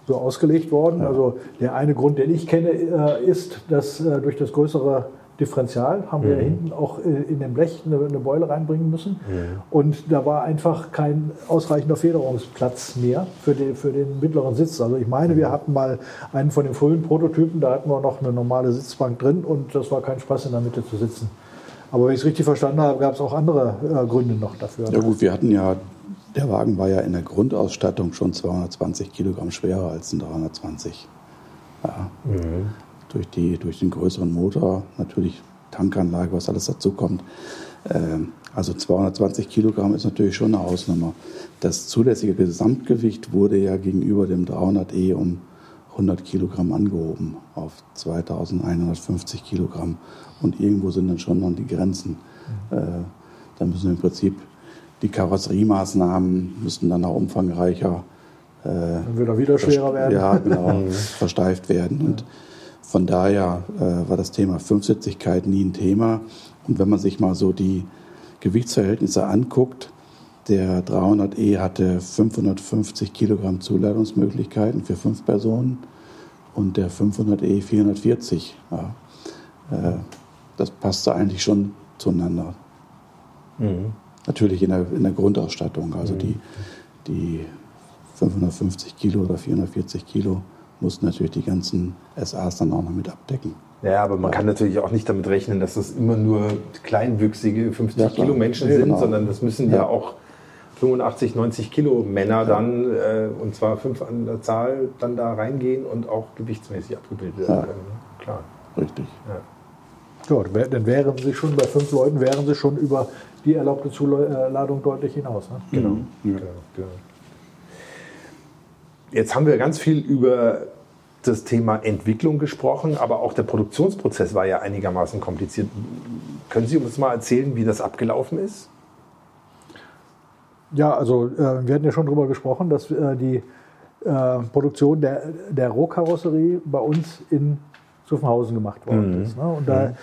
so ausgelegt worden. Ja. Also der eine Grund, den ich kenne, äh, ist, dass äh, durch das größere Differential haben wir mhm. ja hinten auch äh, in dem Blech eine, eine Beule reinbringen müssen. Mhm. Und da war einfach kein ausreichender Federungsplatz mehr für den, für den mittleren Sitz. Also ich meine, wir mhm. hatten mal einen von den frühen Prototypen, da hatten wir noch eine normale Sitzbank drin und das war kein Spaß in der Mitte zu sitzen. Aber wenn ich es richtig verstanden habe, gab es auch andere äh, Gründe noch dafür. Ja gut, wir hatten ja der Wagen war ja in der Grundausstattung schon 220 Kilogramm schwerer als ein 320. Ja. Mhm. Durch, die, durch den größeren Motor, natürlich Tankanlage, was alles dazu kommt. Ähm, also 220 Kilogramm ist natürlich schon eine Hausnummer. Das zulässige Gesamtgewicht wurde ja gegenüber dem 300e um 100 Kilogramm angehoben auf 2150 Kilogramm. Und irgendwo sind dann schon noch die Grenzen. Mhm. Äh, da müssen wir im Prinzip die Karosseriemaßnahmen müssten dann auch umfangreicher. Äh, dann wird er wieder schwerer werden. Ja, genau, <laughs> mhm. versteift werden. Und von daher äh, war das Thema Fünfsitzigkeit nie ein Thema. Und wenn man sich mal so die Gewichtsverhältnisse anguckt, der 300e hatte 550 Kilogramm Zuladungsmöglichkeiten für fünf Personen und der 500e 440. Ja. Äh, das passte eigentlich schon zueinander. Mhm. Natürlich in der, in der Grundausstattung. Also mhm. die, die 550 Kilo oder 440 Kilo mussten natürlich die ganzen SAs dann auch noch mit abdecken. Ja, aber man ja. kann natürlich auch nicht damit rechnen, dass das immer nur kleinwüchsige 50 ja, Kilo Menschen sind, genau. sondern das müssen ja, ja auch 85, 90 Kilo Männer dann, äh, und zwar fünf an der Zahl, dann da reingehen und auch gewichtsmäßig abgebildet werden können. Ne? Klar. Richtig. Ja. dann wären sie schon bei fünf Leuten, wären sie schon über die erlaubte Zuladung deutlich hinaus. Ne? Genau. Mhm. Genau, genau. Jetzt haben wir ganz viel über das Thema Entwicklung gesprochen, aber auch der Produktionsprozess war ja einigermaßen kompliziert. Können Sie uns mal erzählen, wie das abgelaufen ist? Ja, also äh, wir hatten ja schon darüber gesprochen, dass äh, die äh, Produktion der, der Rohkarosserie bei uns in Zuffenhausen gemacht worden mhm. ist. Ne? Und da mhm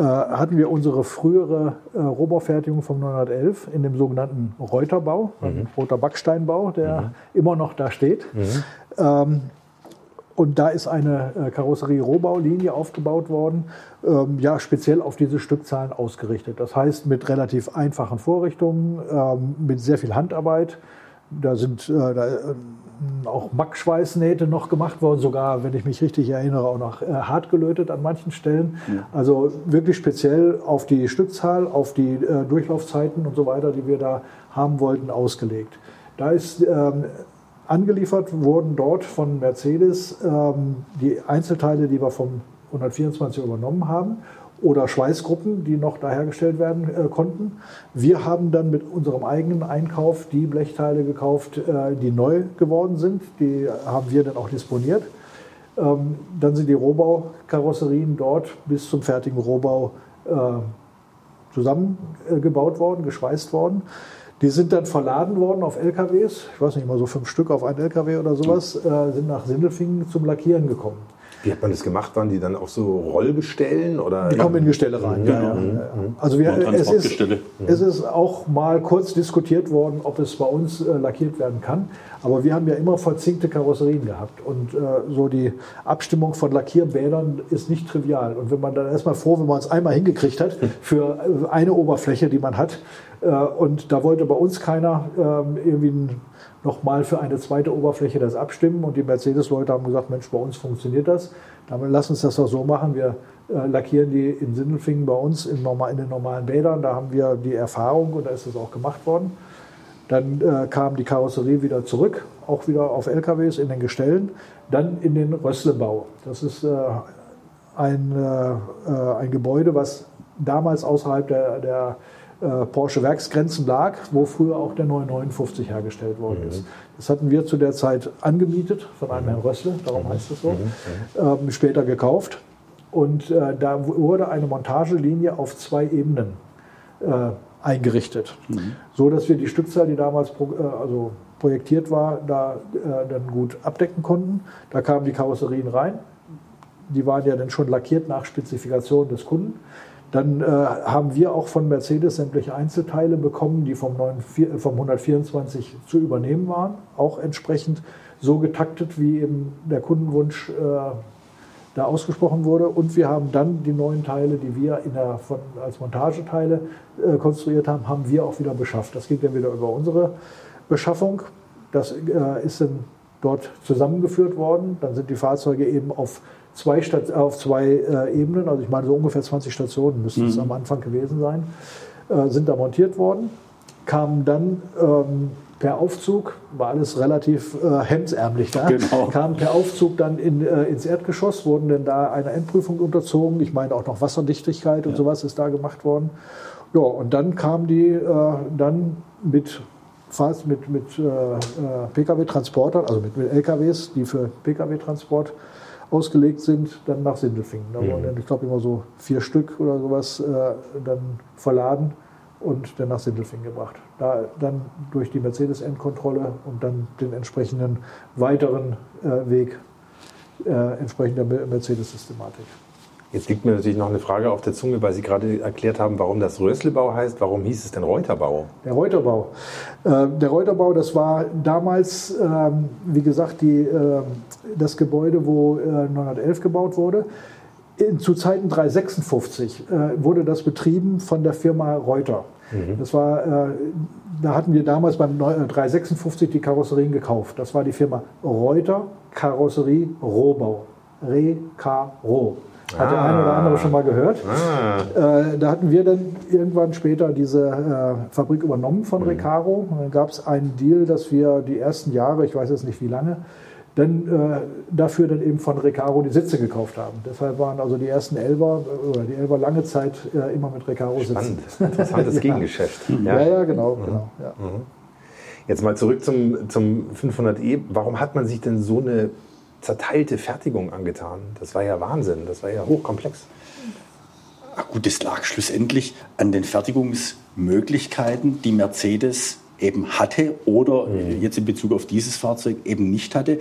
hatten wir unsere frühere äh, Rohbaufertigung vom 911 in dem sogenannten Reuterbau, mhm. roter Backsteinbau, der mhm. immer noch da steht. Mhm. Ähm, und da ist eine äh, Karosserie-Rohbaulinie aufgebaut worden, ähm, ja, speziell auf diese Stückzahlen ausgerichtet. Das heißt, mit relativ einfachen Vorrichtungen, ähm, mit sehr viel Handarbeit. Da sind äh, da, äh, auch Mackschweißnähte noch gemacht worden, sogar, wenn ich mich richtig erinnere, auch noch äh, hart gelötet an manchen Stellen. Ja. Also wirklich speziell auf die Stückzahl, auf die äh, Durchlaufzeiten und so weiter, die wir da haben wollten, ausgelegt. Da ist ähm, angeliefert wurden dort von Mercedes ähm, die Einzelteile, die wir vom 124 übernommen haben oder Schweißgruppen, die noch da hergestellt werden äh, konnten. Wir haben dann mit unserem eigenen Einkauf die Blechteile gekauft, äh, die neu geworden sind. Die haben wir dann auch disponiert. Ähm, dann sind die Rohbaukarosserien dort bis zum fertigen Rohbau äh, zusammengebaut worden, geschweißt worden. Die sind dann verladen worden auf LKWs, ich weiß nicht mal so fünf Stück auf einen LKW oder sowas, äh, sind nach Sindelfingen zum Lackieren gekommen. Wie hat man das gemacht? Waren die dann auch so Rollgestellen? Oder? Die kommen in Gestelle rein. Ja, ja. Mhm. Also wir, es, ist, es ist auch mal kurz diskutiert worden, ob es bei uns äh, lackiert werden kann. Aber wir haben ja immer verzinkte Karosserien gehabt. Und äh, so die Abstimmung von Lackierbädern ist nicht trivial. Und wenn man dann erstmal froh, wenn man es einmal hingekriegt hat für äh, eine Oberfläche, die man hat. Äh, und da wollte bei uns keiner ähm, irgendwie ein nochmal für eine zweite Oberfläche das abstimmen. Und die Mercedes-Leute haben gesagt, Mensch, bei uns funktioniert das. Damit lass uns das doch so machen. Wir äh, lackieren die in Sindelfingen bei uns in, in den normalen Bädern. Da haben wir die Erfahrung und da ist es auch gemacht worden. Dann äh, kam die Karosserie wieder zurück, auch wieder auf LKWs in den Gestellen. Dann in den Rösslebau. Das ist äh, ein, äh, äh ein Gebäude, was damals außerhalb der, der Porsche Werksgrenzen lag, wo früher auch der 959 hergestellt worden mhm. ist. Das hatten wir zu der Zeit angemietet von einem mhm. Herrn Rössle, darum mhm. heißt es so, mhm. ähm, später gekauft. Und äh, da wurde eine Montagelinie auf zwei Ebenen äh, eingerichtet, mhm. so dass wir die Stückzahl, die damals pro, äh, also projektiert war, da äh, dann gut abdecken konnten. Da kamen die Karosserien rein. Die waren ja dann schon lackiert nach Spezifikation des Kunden. Dann äh, haben wir auch von Mercedes sämtliche Einzelteile bekommen, die vom, 9, vom 124 zu übernehmen waren, auch entsprechend so getaktet, wie eben der Kundenwunsch äh, da ausgesprochen wurde. Und wir haben dann die neuen Teile, die wir der, von, als Montageteile äh, konstruiert haben, haben wir auch wieder beschafft. Das ging dann wieder über unsere Beschaffung. Das äh, ist dann dort zusammengeführt worden. Dann sind die Fahrzeuge eben auf zwei, Stat auf zwei äh, Ebenen, also ich meine so ungefähr 20 Stationen müssten mhm. es am Anfang gewesen sein, äh, sind da montiert worden, kamen dann ähm, per Aufzug, war alles relativ äh, hemdsärmlich da, genau. kamen per Aufzug dann in, äh, ins Erdgeschoss, wurden dann da einer Endprüfung unterzogen. Ich meine auch noch Wasserdichtigkeit und ja. sowas ist da gemacht worden. Ja, und dann kamen die äh, dann mit fast mit, mit äh, äh Pkw-Transportern, also mit, mit, LKWs, die für Pkw-Transport ausgelegt sind, dann nach Sindelfingen. Da mhm. wurden dann, ich glaube, immer so vier Stück oder sowas äh, dann verladen und dann nach Sindelfingen gebracht. Da dann durch die Mercedes-Endkontrolle und dann den entsprechenden weiteren äh, Weg äh, entsprechend der Mercedes-Systematik. Jetzt liegt mir natürlich noch eine Frage auf der Zunge, weil Sie gerade erklärt haben, warum das Röslebau heißt. Warum hieß es denn Reuterbau? Der Reuterbau. Äh, der Reuterbau, das war damals, ähm, wie gesagt, die, äh, das Gebäude, wo äh, 911 gebaut wurde. In, zu Zeiten 356 äh, wurde das betrieben von der Firma Reuter. Mhm. Das war, äh, da hatten wir damals beim 356 äh, die Karosserien gekauft. Das war die Firma Reuter Karosserie Rohbau. Re-K-Ro. Hat ah. der eine oder andere schon mal gehört. Ah. Äh, da hatten wir dann irgendwann später diese äh, Fabrik übernommen von mhm. Recaro. Und dann gab es einen Deal, dass wir die ersten Jahre, ich weiß jetzt nicht wie lange, dann äh, dafür dann eben von Recaro die Sitze gekauft haben. Deshalb waren also die ersten Elber oder die Elber lange Zeit äh, immer mit Recaro sitzen. Spannend, interessantes <laughs> ja. Gegengeschäft. Ja, ja, ja genau. Mhm. genau ja. Mhm. Jetzt mal zurück zum, zum 500e. Warum hat man sich denn so eine zerteilte Fertigung angetan. Das war ja Wahnsinn, das war ja hochkomplex. Ach gut, das lag schlussendlich an den Fertigungsmöglichkeiten, die Mercedes eben hatte oder mhm. jetzt in Bezug auf dieses Fahrzeug eben nicht hatte.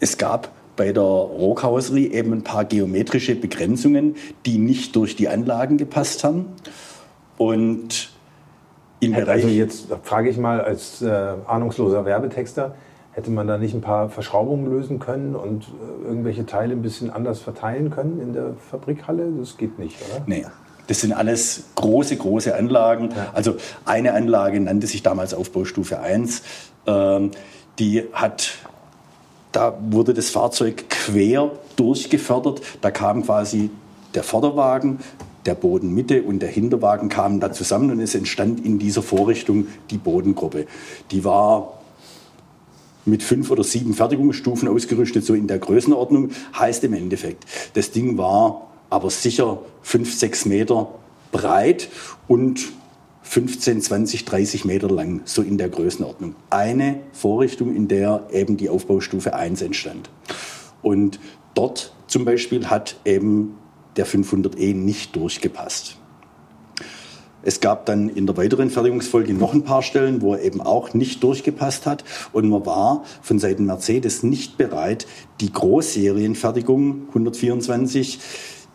Es gab bei der Rohkarosserie eben ein paar geometrische Begrenzungen, die nicht durch die Anlagen gepasst haben. Und im also Bereich. Also jetzt frage ich mal als äh, ahnungsloser Werbetexter, Hätte man da nicht ein paar Verschraubungen lösen können und äh, irgendwelche Teile ein bisschen anders verteilen können in der Fabrikhalle? Das geht nicht, oder? Nee. Das sind alles große, große Anlagen. Ja. Also eine Anlage nannte sich damals Aufbaustufe 1. Ähm, die hat, da wurde das Fahrzeug quer durchgefördert. Da kam quasi der Vorderwagen, der Bodenmitte und der Hinterwagen kamen da zusammen und es entstand in dieser Vorrichtung die Bodengruppe. Die war mit fünf oder sieben Fertigungsstufen ausgerüstet, so in der Größenordnung, heißt im Endeffekt, das Ding war aber sicher fünf, sechs Meter breit und 15, 20, 30 Meter lang, so in der Größenordnung. Eine Vorrichtung, in der eben die Aufbaustufe 1 entstand. Und dort zum Beispiel hat eben der 500e nicht durchgepasst. Es gab dann in der weiteren Fertigungsfolge noch ein paar Stellen, wo er eben auch nicht durchgepasst hat. Und man war von Seiten Mercedes nicht bereit, die Großserienfertigung 124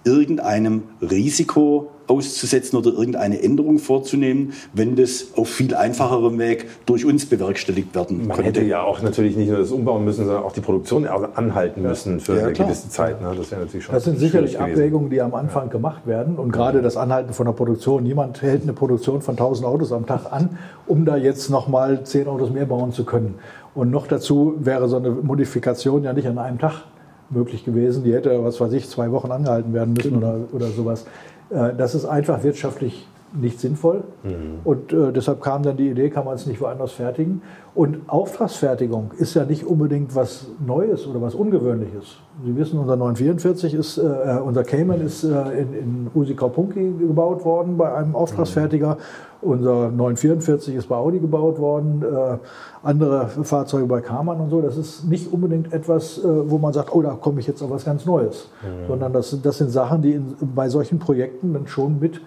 irgendeinem Risiko auszusetzen oder irgendeine Änderung vorzunehmen, wenn das auf viel einfacherem Weg durch uns bewerkstelligt werden Man könnte. hätte ja auch natürlich nicht nur das umbauen müssen, sondern auch die Produktion anhalten müssen für ja, eine gewisse Zeit. Ne? Das, natürlich schon das sind sicherlich Abwägungen, die am Anfang ja. gemacht werden und gerade das Anhalten von der Produktion. Niemand hält eine Produktion von 1000 Autos am Tag an, um da jetzt nochmal 10 Autos mehr bauen zu können. Und noch dazu wäre so eine Modifikation ja nicht an einem Tag möglich gewesen. Die hätte, was weiß ich, zwei Wochen angehalten werden müssen oder, oder sowas. Äh, das ist einfach wirtschaftlich nicht sinnvoll. Mhm. Und äh, deshalb kam dann die Idee, kann man es nicht woanders fertigen. Und Auftragsfertigung ist ja nicht unbedingt was Neues oder was Ungewöhnliches. Sie wissen, unser 944 ist, äh, äh, unser Cayman ist äh, in, in Usikaupunki gebaut worden bei einem Auftragsfertiger. Mhm. Unser 944 ist bei Audi gebaut worden. Äh, andere Fahrzeuge bei Karmann und so. Das ist nicht unbedingt etwas, äh, wo man sagt, oh, da komme ich jetzt auf was ganz Neues. Mhm. Sondern das, das sind Sachen, die in, bei solchen Projekten dann schon mit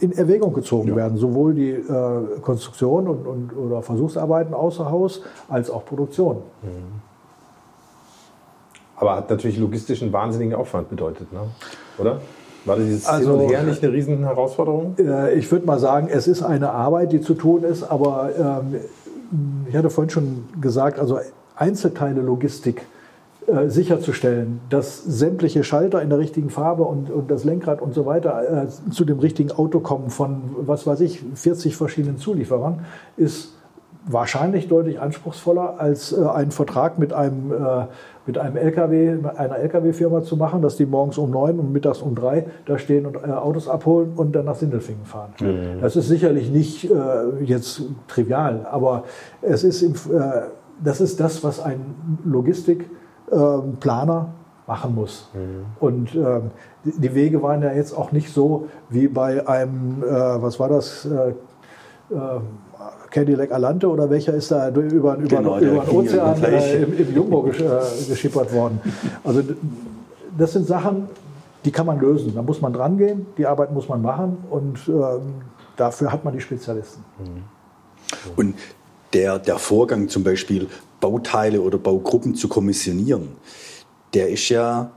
in Erwägung gezogen ja. werden. Sowohl die äh, Konstruktion und, und, oder Versuchsarbeiten außer Haus als auch Produktion. Mhm. Aber hat natürlich logistisch einen wahnsinnigen Aufwand bedeutet, ne? oder? War dieses also, Hin und Her nicht eine riesen Herausforderung? Äh, ich würde mal sagen, es ist eine Arbeit, die zu tun ist, aber ähm, ich hatte vorhin schon gesagt, also Einzelteile Logistik äh, sicherzustellen, dass sämtliche Schalter in der richtigen Farbe und, und das Lenkrad und so weiter äh, zu dem richtigen Auto kommen von, was weiß ich, 40 verschiedenen Zulieferern, ist wahrscheinlich deutlich anspruchsvoller als äh, einen Vertrag mit einem, äh, mit einem LKW, einer LKW-Firma zu machen, dass die morgens um neun und mittags um drei da stehen und äh, Autos abholen und dann nach Sindelfingen fahren. Mhm. Das ist sicherlich nicht jetzt trivial, aber es ist im, das ist das, was ein Logistik ähm, Planer machen muss. Mhm. Und ähm, die Wege waren ja jetzt auch nicht so wie bei einem, äh, was war das, äh, äh, Cadillac Alante oder welcher ist da über, über, genau, über den Ozean äh, im, im Jumbo gesch, äh, geschippert worden. Also das sind Sachen, die kann man lösen. Da muss man dran gehen, die Arbeit muss man machen und ähm, dafür hat man die Spezialisten. Mhm. Und der, der Vorgang zum Beispiel Bauteile oder Baugruppen zu kommissionieren, der ist ja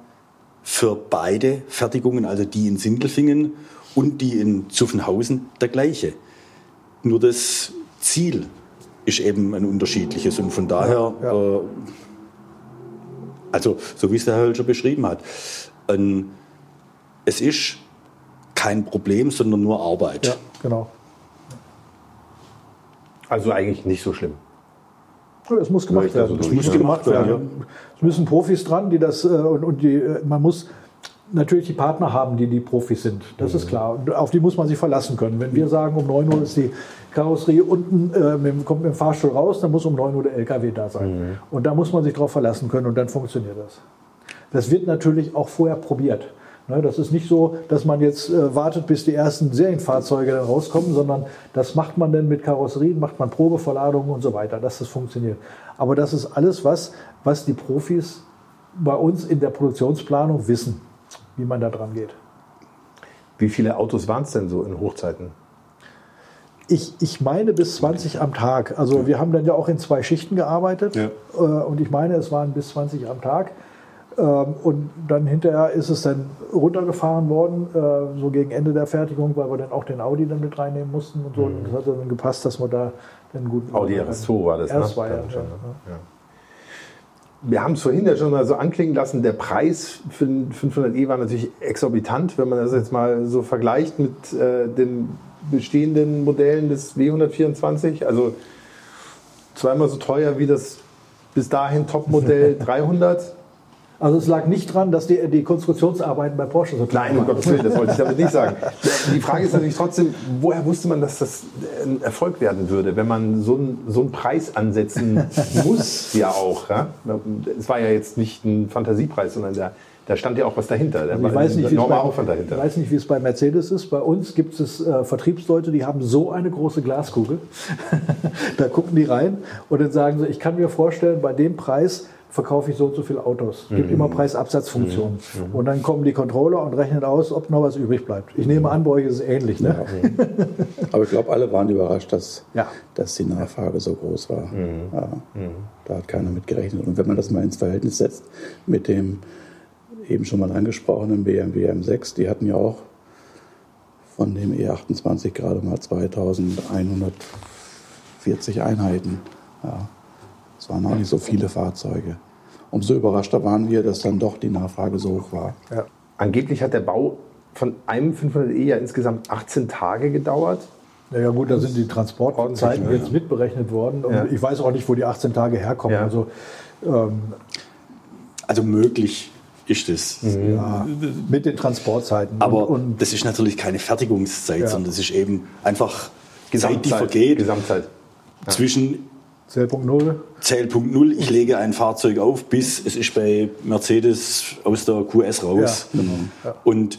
für beide Fertigungen, also die in Sindelfingen und die in Zuffenhausen, der gleiche. Nur das Ziel ist eben ein unterschiedliches und von daher, ja, ja. Äh, also so wie es der Herr Hölscher beschrieben hat, ein, es ist kein Problem, sondern nur Arbeit. Ja, genau. Also eigentlich nicht so schlimm. Es muss gemacht werden. Es muss gemacht werden. Es müssen Profis dran, die das äh, und, und die, äh, man muss natürlich die Partner haben, die die Profis sind. Das mhm. ist klar. Und auf die muss man sich verlassen können. Wenn wir sagen, um 9 Uhr ist die Karosserie unten, äh, mit, kommt mit dem Fahrstuhl raus, dann muss um 9 Uhr der LKW da sein. Mhm. Und da muss man sich darauf verlassen können und dann funktioniert das. Das wird natürlich auch vorher probiert. Ne, das ist nicht so, dass man jetzt äh, wartet, bis die ersten Serienfahrzeuge dann rauskommen, sondern das macht man dann mit Karosserien, macht man Probeverladungen und so weiter, dass das funktioniert. Aber das ist alles was, was die Profis bei uns in der Produktionsplanung wissen, wie man da dran geht. Wie viele Autos waren es denn so in Hochzeiten? Ich, ich meine bis 20 am Tag. Also ja. wir haben dann ja auch in zwei Schichten gearbeitet ja. Äh, und ich meine, es waren bis 20 am Tag. Ähm, und dann hinterher ist es dann runtergefahren worden, äh, so gegen Ende der Fertigung, weil wir dann auch den Audi dann mit reinnehmen mussten und so. Mhm. Und das hat dann gepasst, dass wir da den guten. Audi RS2 war das, ne? RS2, ja, schon, ja. Wir haben es vorhin ja schon mal so anklingen lassen, der Preis für den 500e war natürlich exorbitant, wenn man das jetzt mal so vergleicht mit äh, den bestehenden Modellen des W124. Also zweimal so teuer wie das bis dahin Topmodell <laughs> 300. Also es lag nicht dran, dass die, die Konstruktionsarbeiten bei Porsche so Nein, um Gottes Willen, das wollte ich damit nicht sagen. Die Frage ist natürlich trotzdem, woher wusste man, dass das ein Erfolg werden würde, wenn man so einen, so einen Preis ansetzen <laughs> muss, ja auch. Ja? Es war ja jetzt nicht ein Fantasiepreis, sondern der, da stand ja auch was dahinter. Da also ich, weiß nicht, wie bei, ich weiß nicht, wie es bei Mercedes ist. Bei uns gibt es äh, Vertriebsleute, die haben so eine große Glaskugel. <laughs> da gucken die rein und dann sagen sie, ich kann mir vorstellen, bei dem Preis verkaufe ich so und so viele Autos. Es gibt mhm. immer Preisabsatzfunktionen. Mhm. mhm. Und dann kommen die Controller und rechnen aus, ob noch was übrig bleibt. Ich nehme an, bei euch ist es ähnlich. Ne? Ja. <laughs> Aber ich glaube, alle waren überrascht, dass, ja. dass die Nachfrage so groß war. Mhm. Ja. Mhm. Da hat keiner mit gerechnet. Und wenn man das mal ins Verhältnis setzt mit dem eben schon mal angesprochenen BMW M6, die hatten ja auch von dem E28 gerade mal 2140 Einheiten. Ja. Es waren auch nicht so viele Fahrzeuge. Umso überraschter waren wir, dass dann doch die Nachfrage so hoch war. Ja. Angeblich hat der Bau von einem 500e ja insgesamt 18 Tage gedauert. Ja, gut, da sind die Transportzeiten jetzt mitberechnet worden. Und ja. ich weiß auch nicht, wo die 18 Tage herkommen. Ja. Also, ähm, Also möglich ist es. Ja, mit den Transportzeiten. Aber und, und das ist natürlich keine Fertigungszeit, Ja. sondern das ist eben einfach Zeit, die Gesamtzeit. vergeht Gesamtzeit. zwischen Zählpunkt Null. Zählpunkt Null, ich lege ein Fahrzeug auf, bis es ist bei Mercedes aus der QS raus. Ja, Und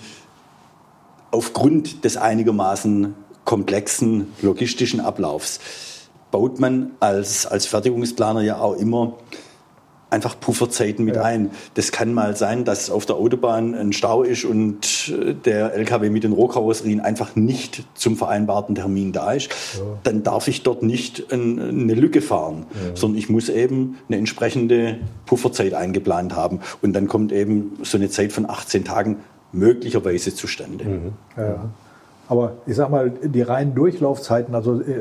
aufgrund des einigermaßen komplexen logistischen Ablaufs baut man als, als Fertigungsplaner ja auch immer einfach Pufferzeiten mit Ja. ein. Das kann mal sein, dass auf der Autobahn ein Stau ist und äh, der LKW mit den Rohkarosserien einfach nicht zum vereinbarten Termin da ist. Dann darf ich dort nicht ein, eine Lücke fahren, sondern ich muss eben eine entsprechende Pufferzeit eingeplant haben. Und dann kommt eben so eine Zeit von 18 Tagen möglicherweise zustande. Ja, ja. Aber ich sag mal, die reinen Durchlaufzeiten, also äh,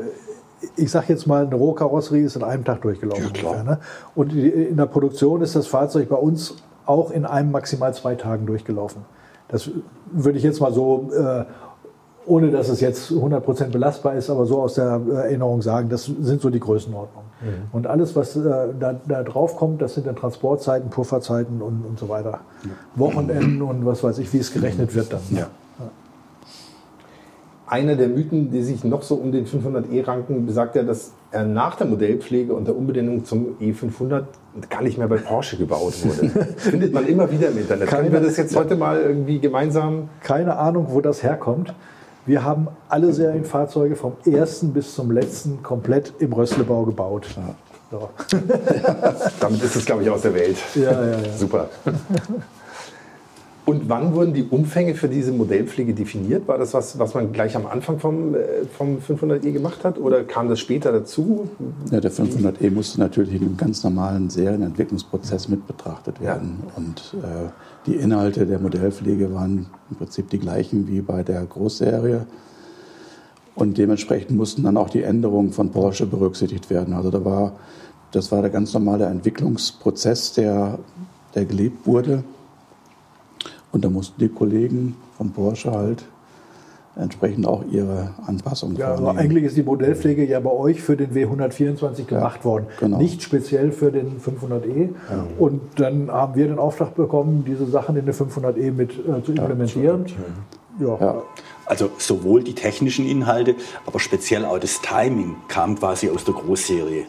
ich sag jetzt mal, eine Rohkarosserie ist in einem Tag durchgelaufen. Ja, ungefähr, ne? Und in der Produktion ist das Fahrzeug bei uns auch in einem maximal zwei Tagen durchgelaufen. Das würde ich jetzt mal so, äh, ohne dass es jetzt 100% belastbar ist, aber so aus der äh, Erinnerung sagen, das sind so die Größenordnungen. Und alles, was äh, da, da drauf kommt, das sind dann Transportzeiten, Pufferzeiten und, und so weiter. Wochenenden und was weiß ich, wie es gerechnet wird dann. Ja. Einer der Mythen, die sich noch so um den 500e ranken, besagt ja, dass er nach der Modellpflege und der Umbenennung zum E500 gar nicht mehr bei Porsche gebaut wurde. <laughs> Findet man immer wieder im Internet. Können wir das jetzt heute mal irgendwie gemeinsam? keine Ahnung, wo das herkommt. Wir haben alle Serienfahrzeuge vom ersten bis zum letzten komplett im Rösslebau gebaut. So. <laughs> Damit ist es, glaube ich, aus der Welt. Ja, ja, ja. Super. Und wann wurden die Umfänge für diese Modellpflege definiert? War das was, was man gleich am Anfang vom, äh, vom 500e gemacht hat oder kam das später dazu? Ja, der 500e musste natürlich in einem ganz normalen Serienentwicklungsprozess mit betrachtet werden. Und äh, die Inhalte der Modellpflege waren im Prinzip die gleichen wie bei der Großserie. Und dementsprechend mussten dann auch die Änderungen von Porsche berücksichtigt werden. Also da war, das war der ganz normale Entwicklungsprozess, der, der gelebt wurde. Und da mussten die Kollegen von Porsche halt entsprechend auch ihre Anpassungen Ja, also vornehmen. eigentlich ist die Modellpflege ja bei euch für den W124 gemacht worden. genau. Nicht speziell für den 500e. Und dann haben wir den Auftrag bekommen, diese Sachen in den 500e mit äh, zu implementieren. Ja, Ja. Also sowohl die technischen Inhalte, aber speziell auch das Timing kam quasi aus der Großserie.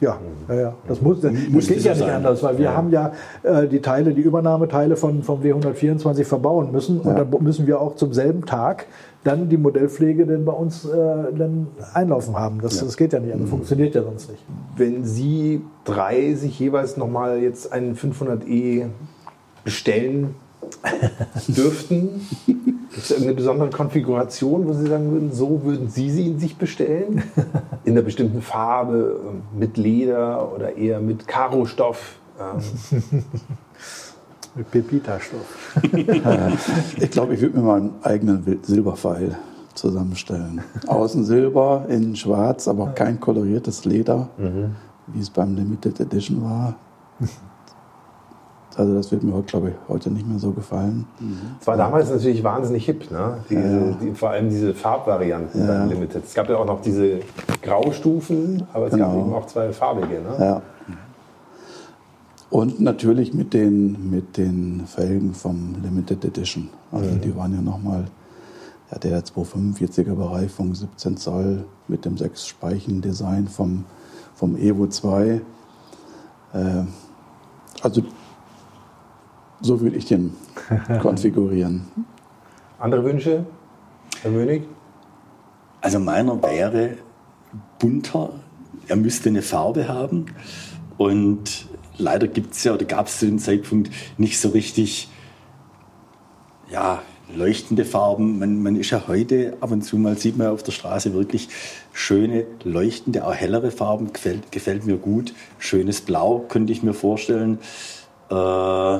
Ja, ja, ja. Das, muss, das, Musste geht ja nicht sein. anders, weil wir haben ja äh, die Teile, die Übernahmeteile von, vom W124 verbauen müssen und dann müssen wir auch zum selben Tag dann die Modellpflege denn bei uns äh, dann einlaufen haben. Das, das geht ja nicht, anders funktioniert ja sonst nicht. Wenn Sie drei sich jeweils nochmal jetzt einen 500e bestellen <laughs> dürften, gibt es irgendeine besondere Konfiguration, wo Sie sagen würden, so würden Sie sie sich bestellen? <laughs> In einer bestimmten Farbe, ähm, mit Leder oder eher mit Karo-Stoff? Ähm, Mit Pepita-Stoff. <laughs> Ich glaube, ich würde mir mal einen eigenen Silberpfeil zusammenstellen. Außen Silber, innen schwarz, aber kein koloriertes Leder, wie es beim Limited Edition war. Also das wird mir heute, glaube ich, heute nicht mehr so gefallen. Es war damals natürlich wahnsinnig hip, ne? Diese, die, vor allem diese Farbvarianten beim Limited. Es gab ja auch noch diese Graustufen, aber es gab Genau. eben auch zwei farbige. Ne? Ja. Und natürlich mit den, mit den Felgen vom Limited Edition. Also die waren ja nochmal, ja, der 245er Bereifung, 17 Zoll mit dem 6-Speichen-Design vom, vom Evo 2. Äh, also so würde ich den <laughs> konfigurieren. Andere Wünsche, Herr Mönig? Also meiner wäre bunter, er müsste eine Farbe haben und leider gibt es ja oder gab es zu dem Zeitpunkt nicht so richtig ja, leuchtende Farben. Man, man ist ja heute ab und zu mal, sieht man auf der Straße wirklich schöne, leuchtende, auch hellere Farben, gefällt, gefällt mir gut. Schönes Blau könnte ich mir vorstellen. Äh,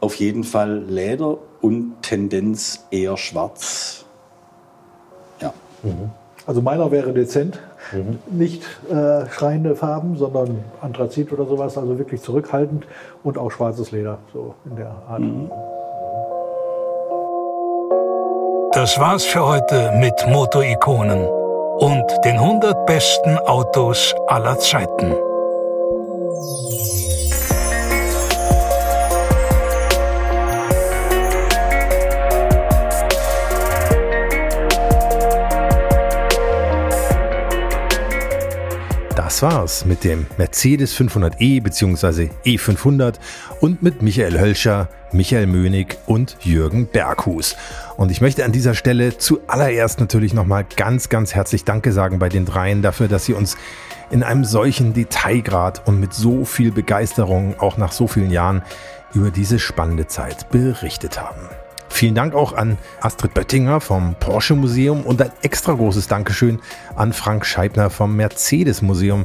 auf jeden Fall Leder und Tendenz eher schwarz. Ja. Also meiner wäre dezent, nicht äh, schreiende Farben, sondern Anthrazit oder sowas, also wirklich zurückhaltend und auch schwarzes Leder, so in der Art. Das war's für heute mit Motorikonen und den 100 besten Autos aller Zeiten. Das war's mit dem Mercedes 500e bzw. E500 und mit Michael Hölscher, Michael Mönig und Jürgen Berghus. Und ich möchte an dieser Stelle zuallererst natürlich nochmal ganz, ganz herzlich Danke sagen bei den dreien dafür, dass sie uns in einem solchen Detailgrad und mit so viel Begeisterung auch nach so vielen Jahren über diese spannende Zeit berichtet haben. Vielen Dank auch an Astrid Böttinger vom Porsche Museum und ein extra großes Dankeschön an Frank Scheibner vom Mercedes Museum.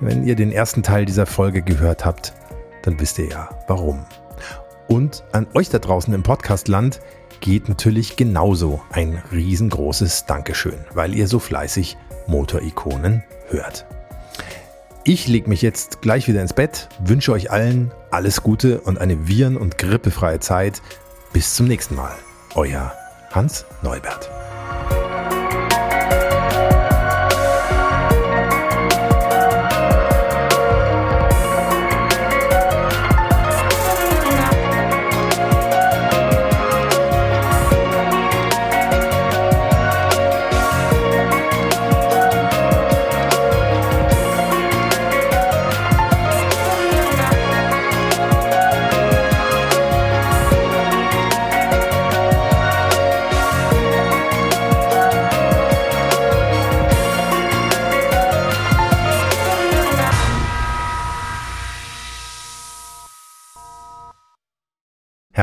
Wenn ihr den ersten Teil dieser Folge gehört habt, dann wisst ihr ja warum. Und an euch da draußen im Podcastland geht natürlich genauso ein riesengroßes Dankeschön, weil ihr so fleißig Motorikonen hört. Ich lege mich jetzt gleich wieder ins Bett, wünsche euch allen alles Gute und eine viren- und grippefreie Zeit. Bis zum nächsten Mal. Euer Hans Neubert.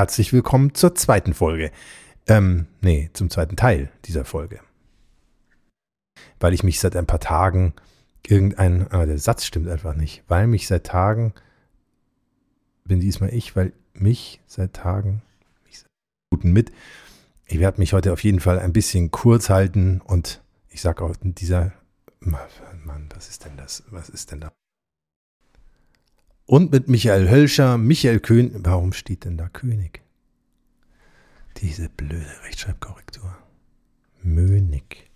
Herzlich willkommen zur zweiten Folge. Ähm, nee, zum zweiten Teil dieser Folge. Weil ich mich seit ein paar Tagen irgendein, ah, der Satz stimmt einfach nicht, weil mich seit Tagen, bin diesmal ich, weil mich seit Tagen, mich seit guten mit, ich werde mich heute auf jeden Fall ein bisschen kurz halten und ich sage auch dieser, Mann, was ist denn das, was ist denn da? Und mit Michael Hölscher, Michael König. Warum steht denn da König? Diese blöde Rechtschreibkorrektur. Mönig.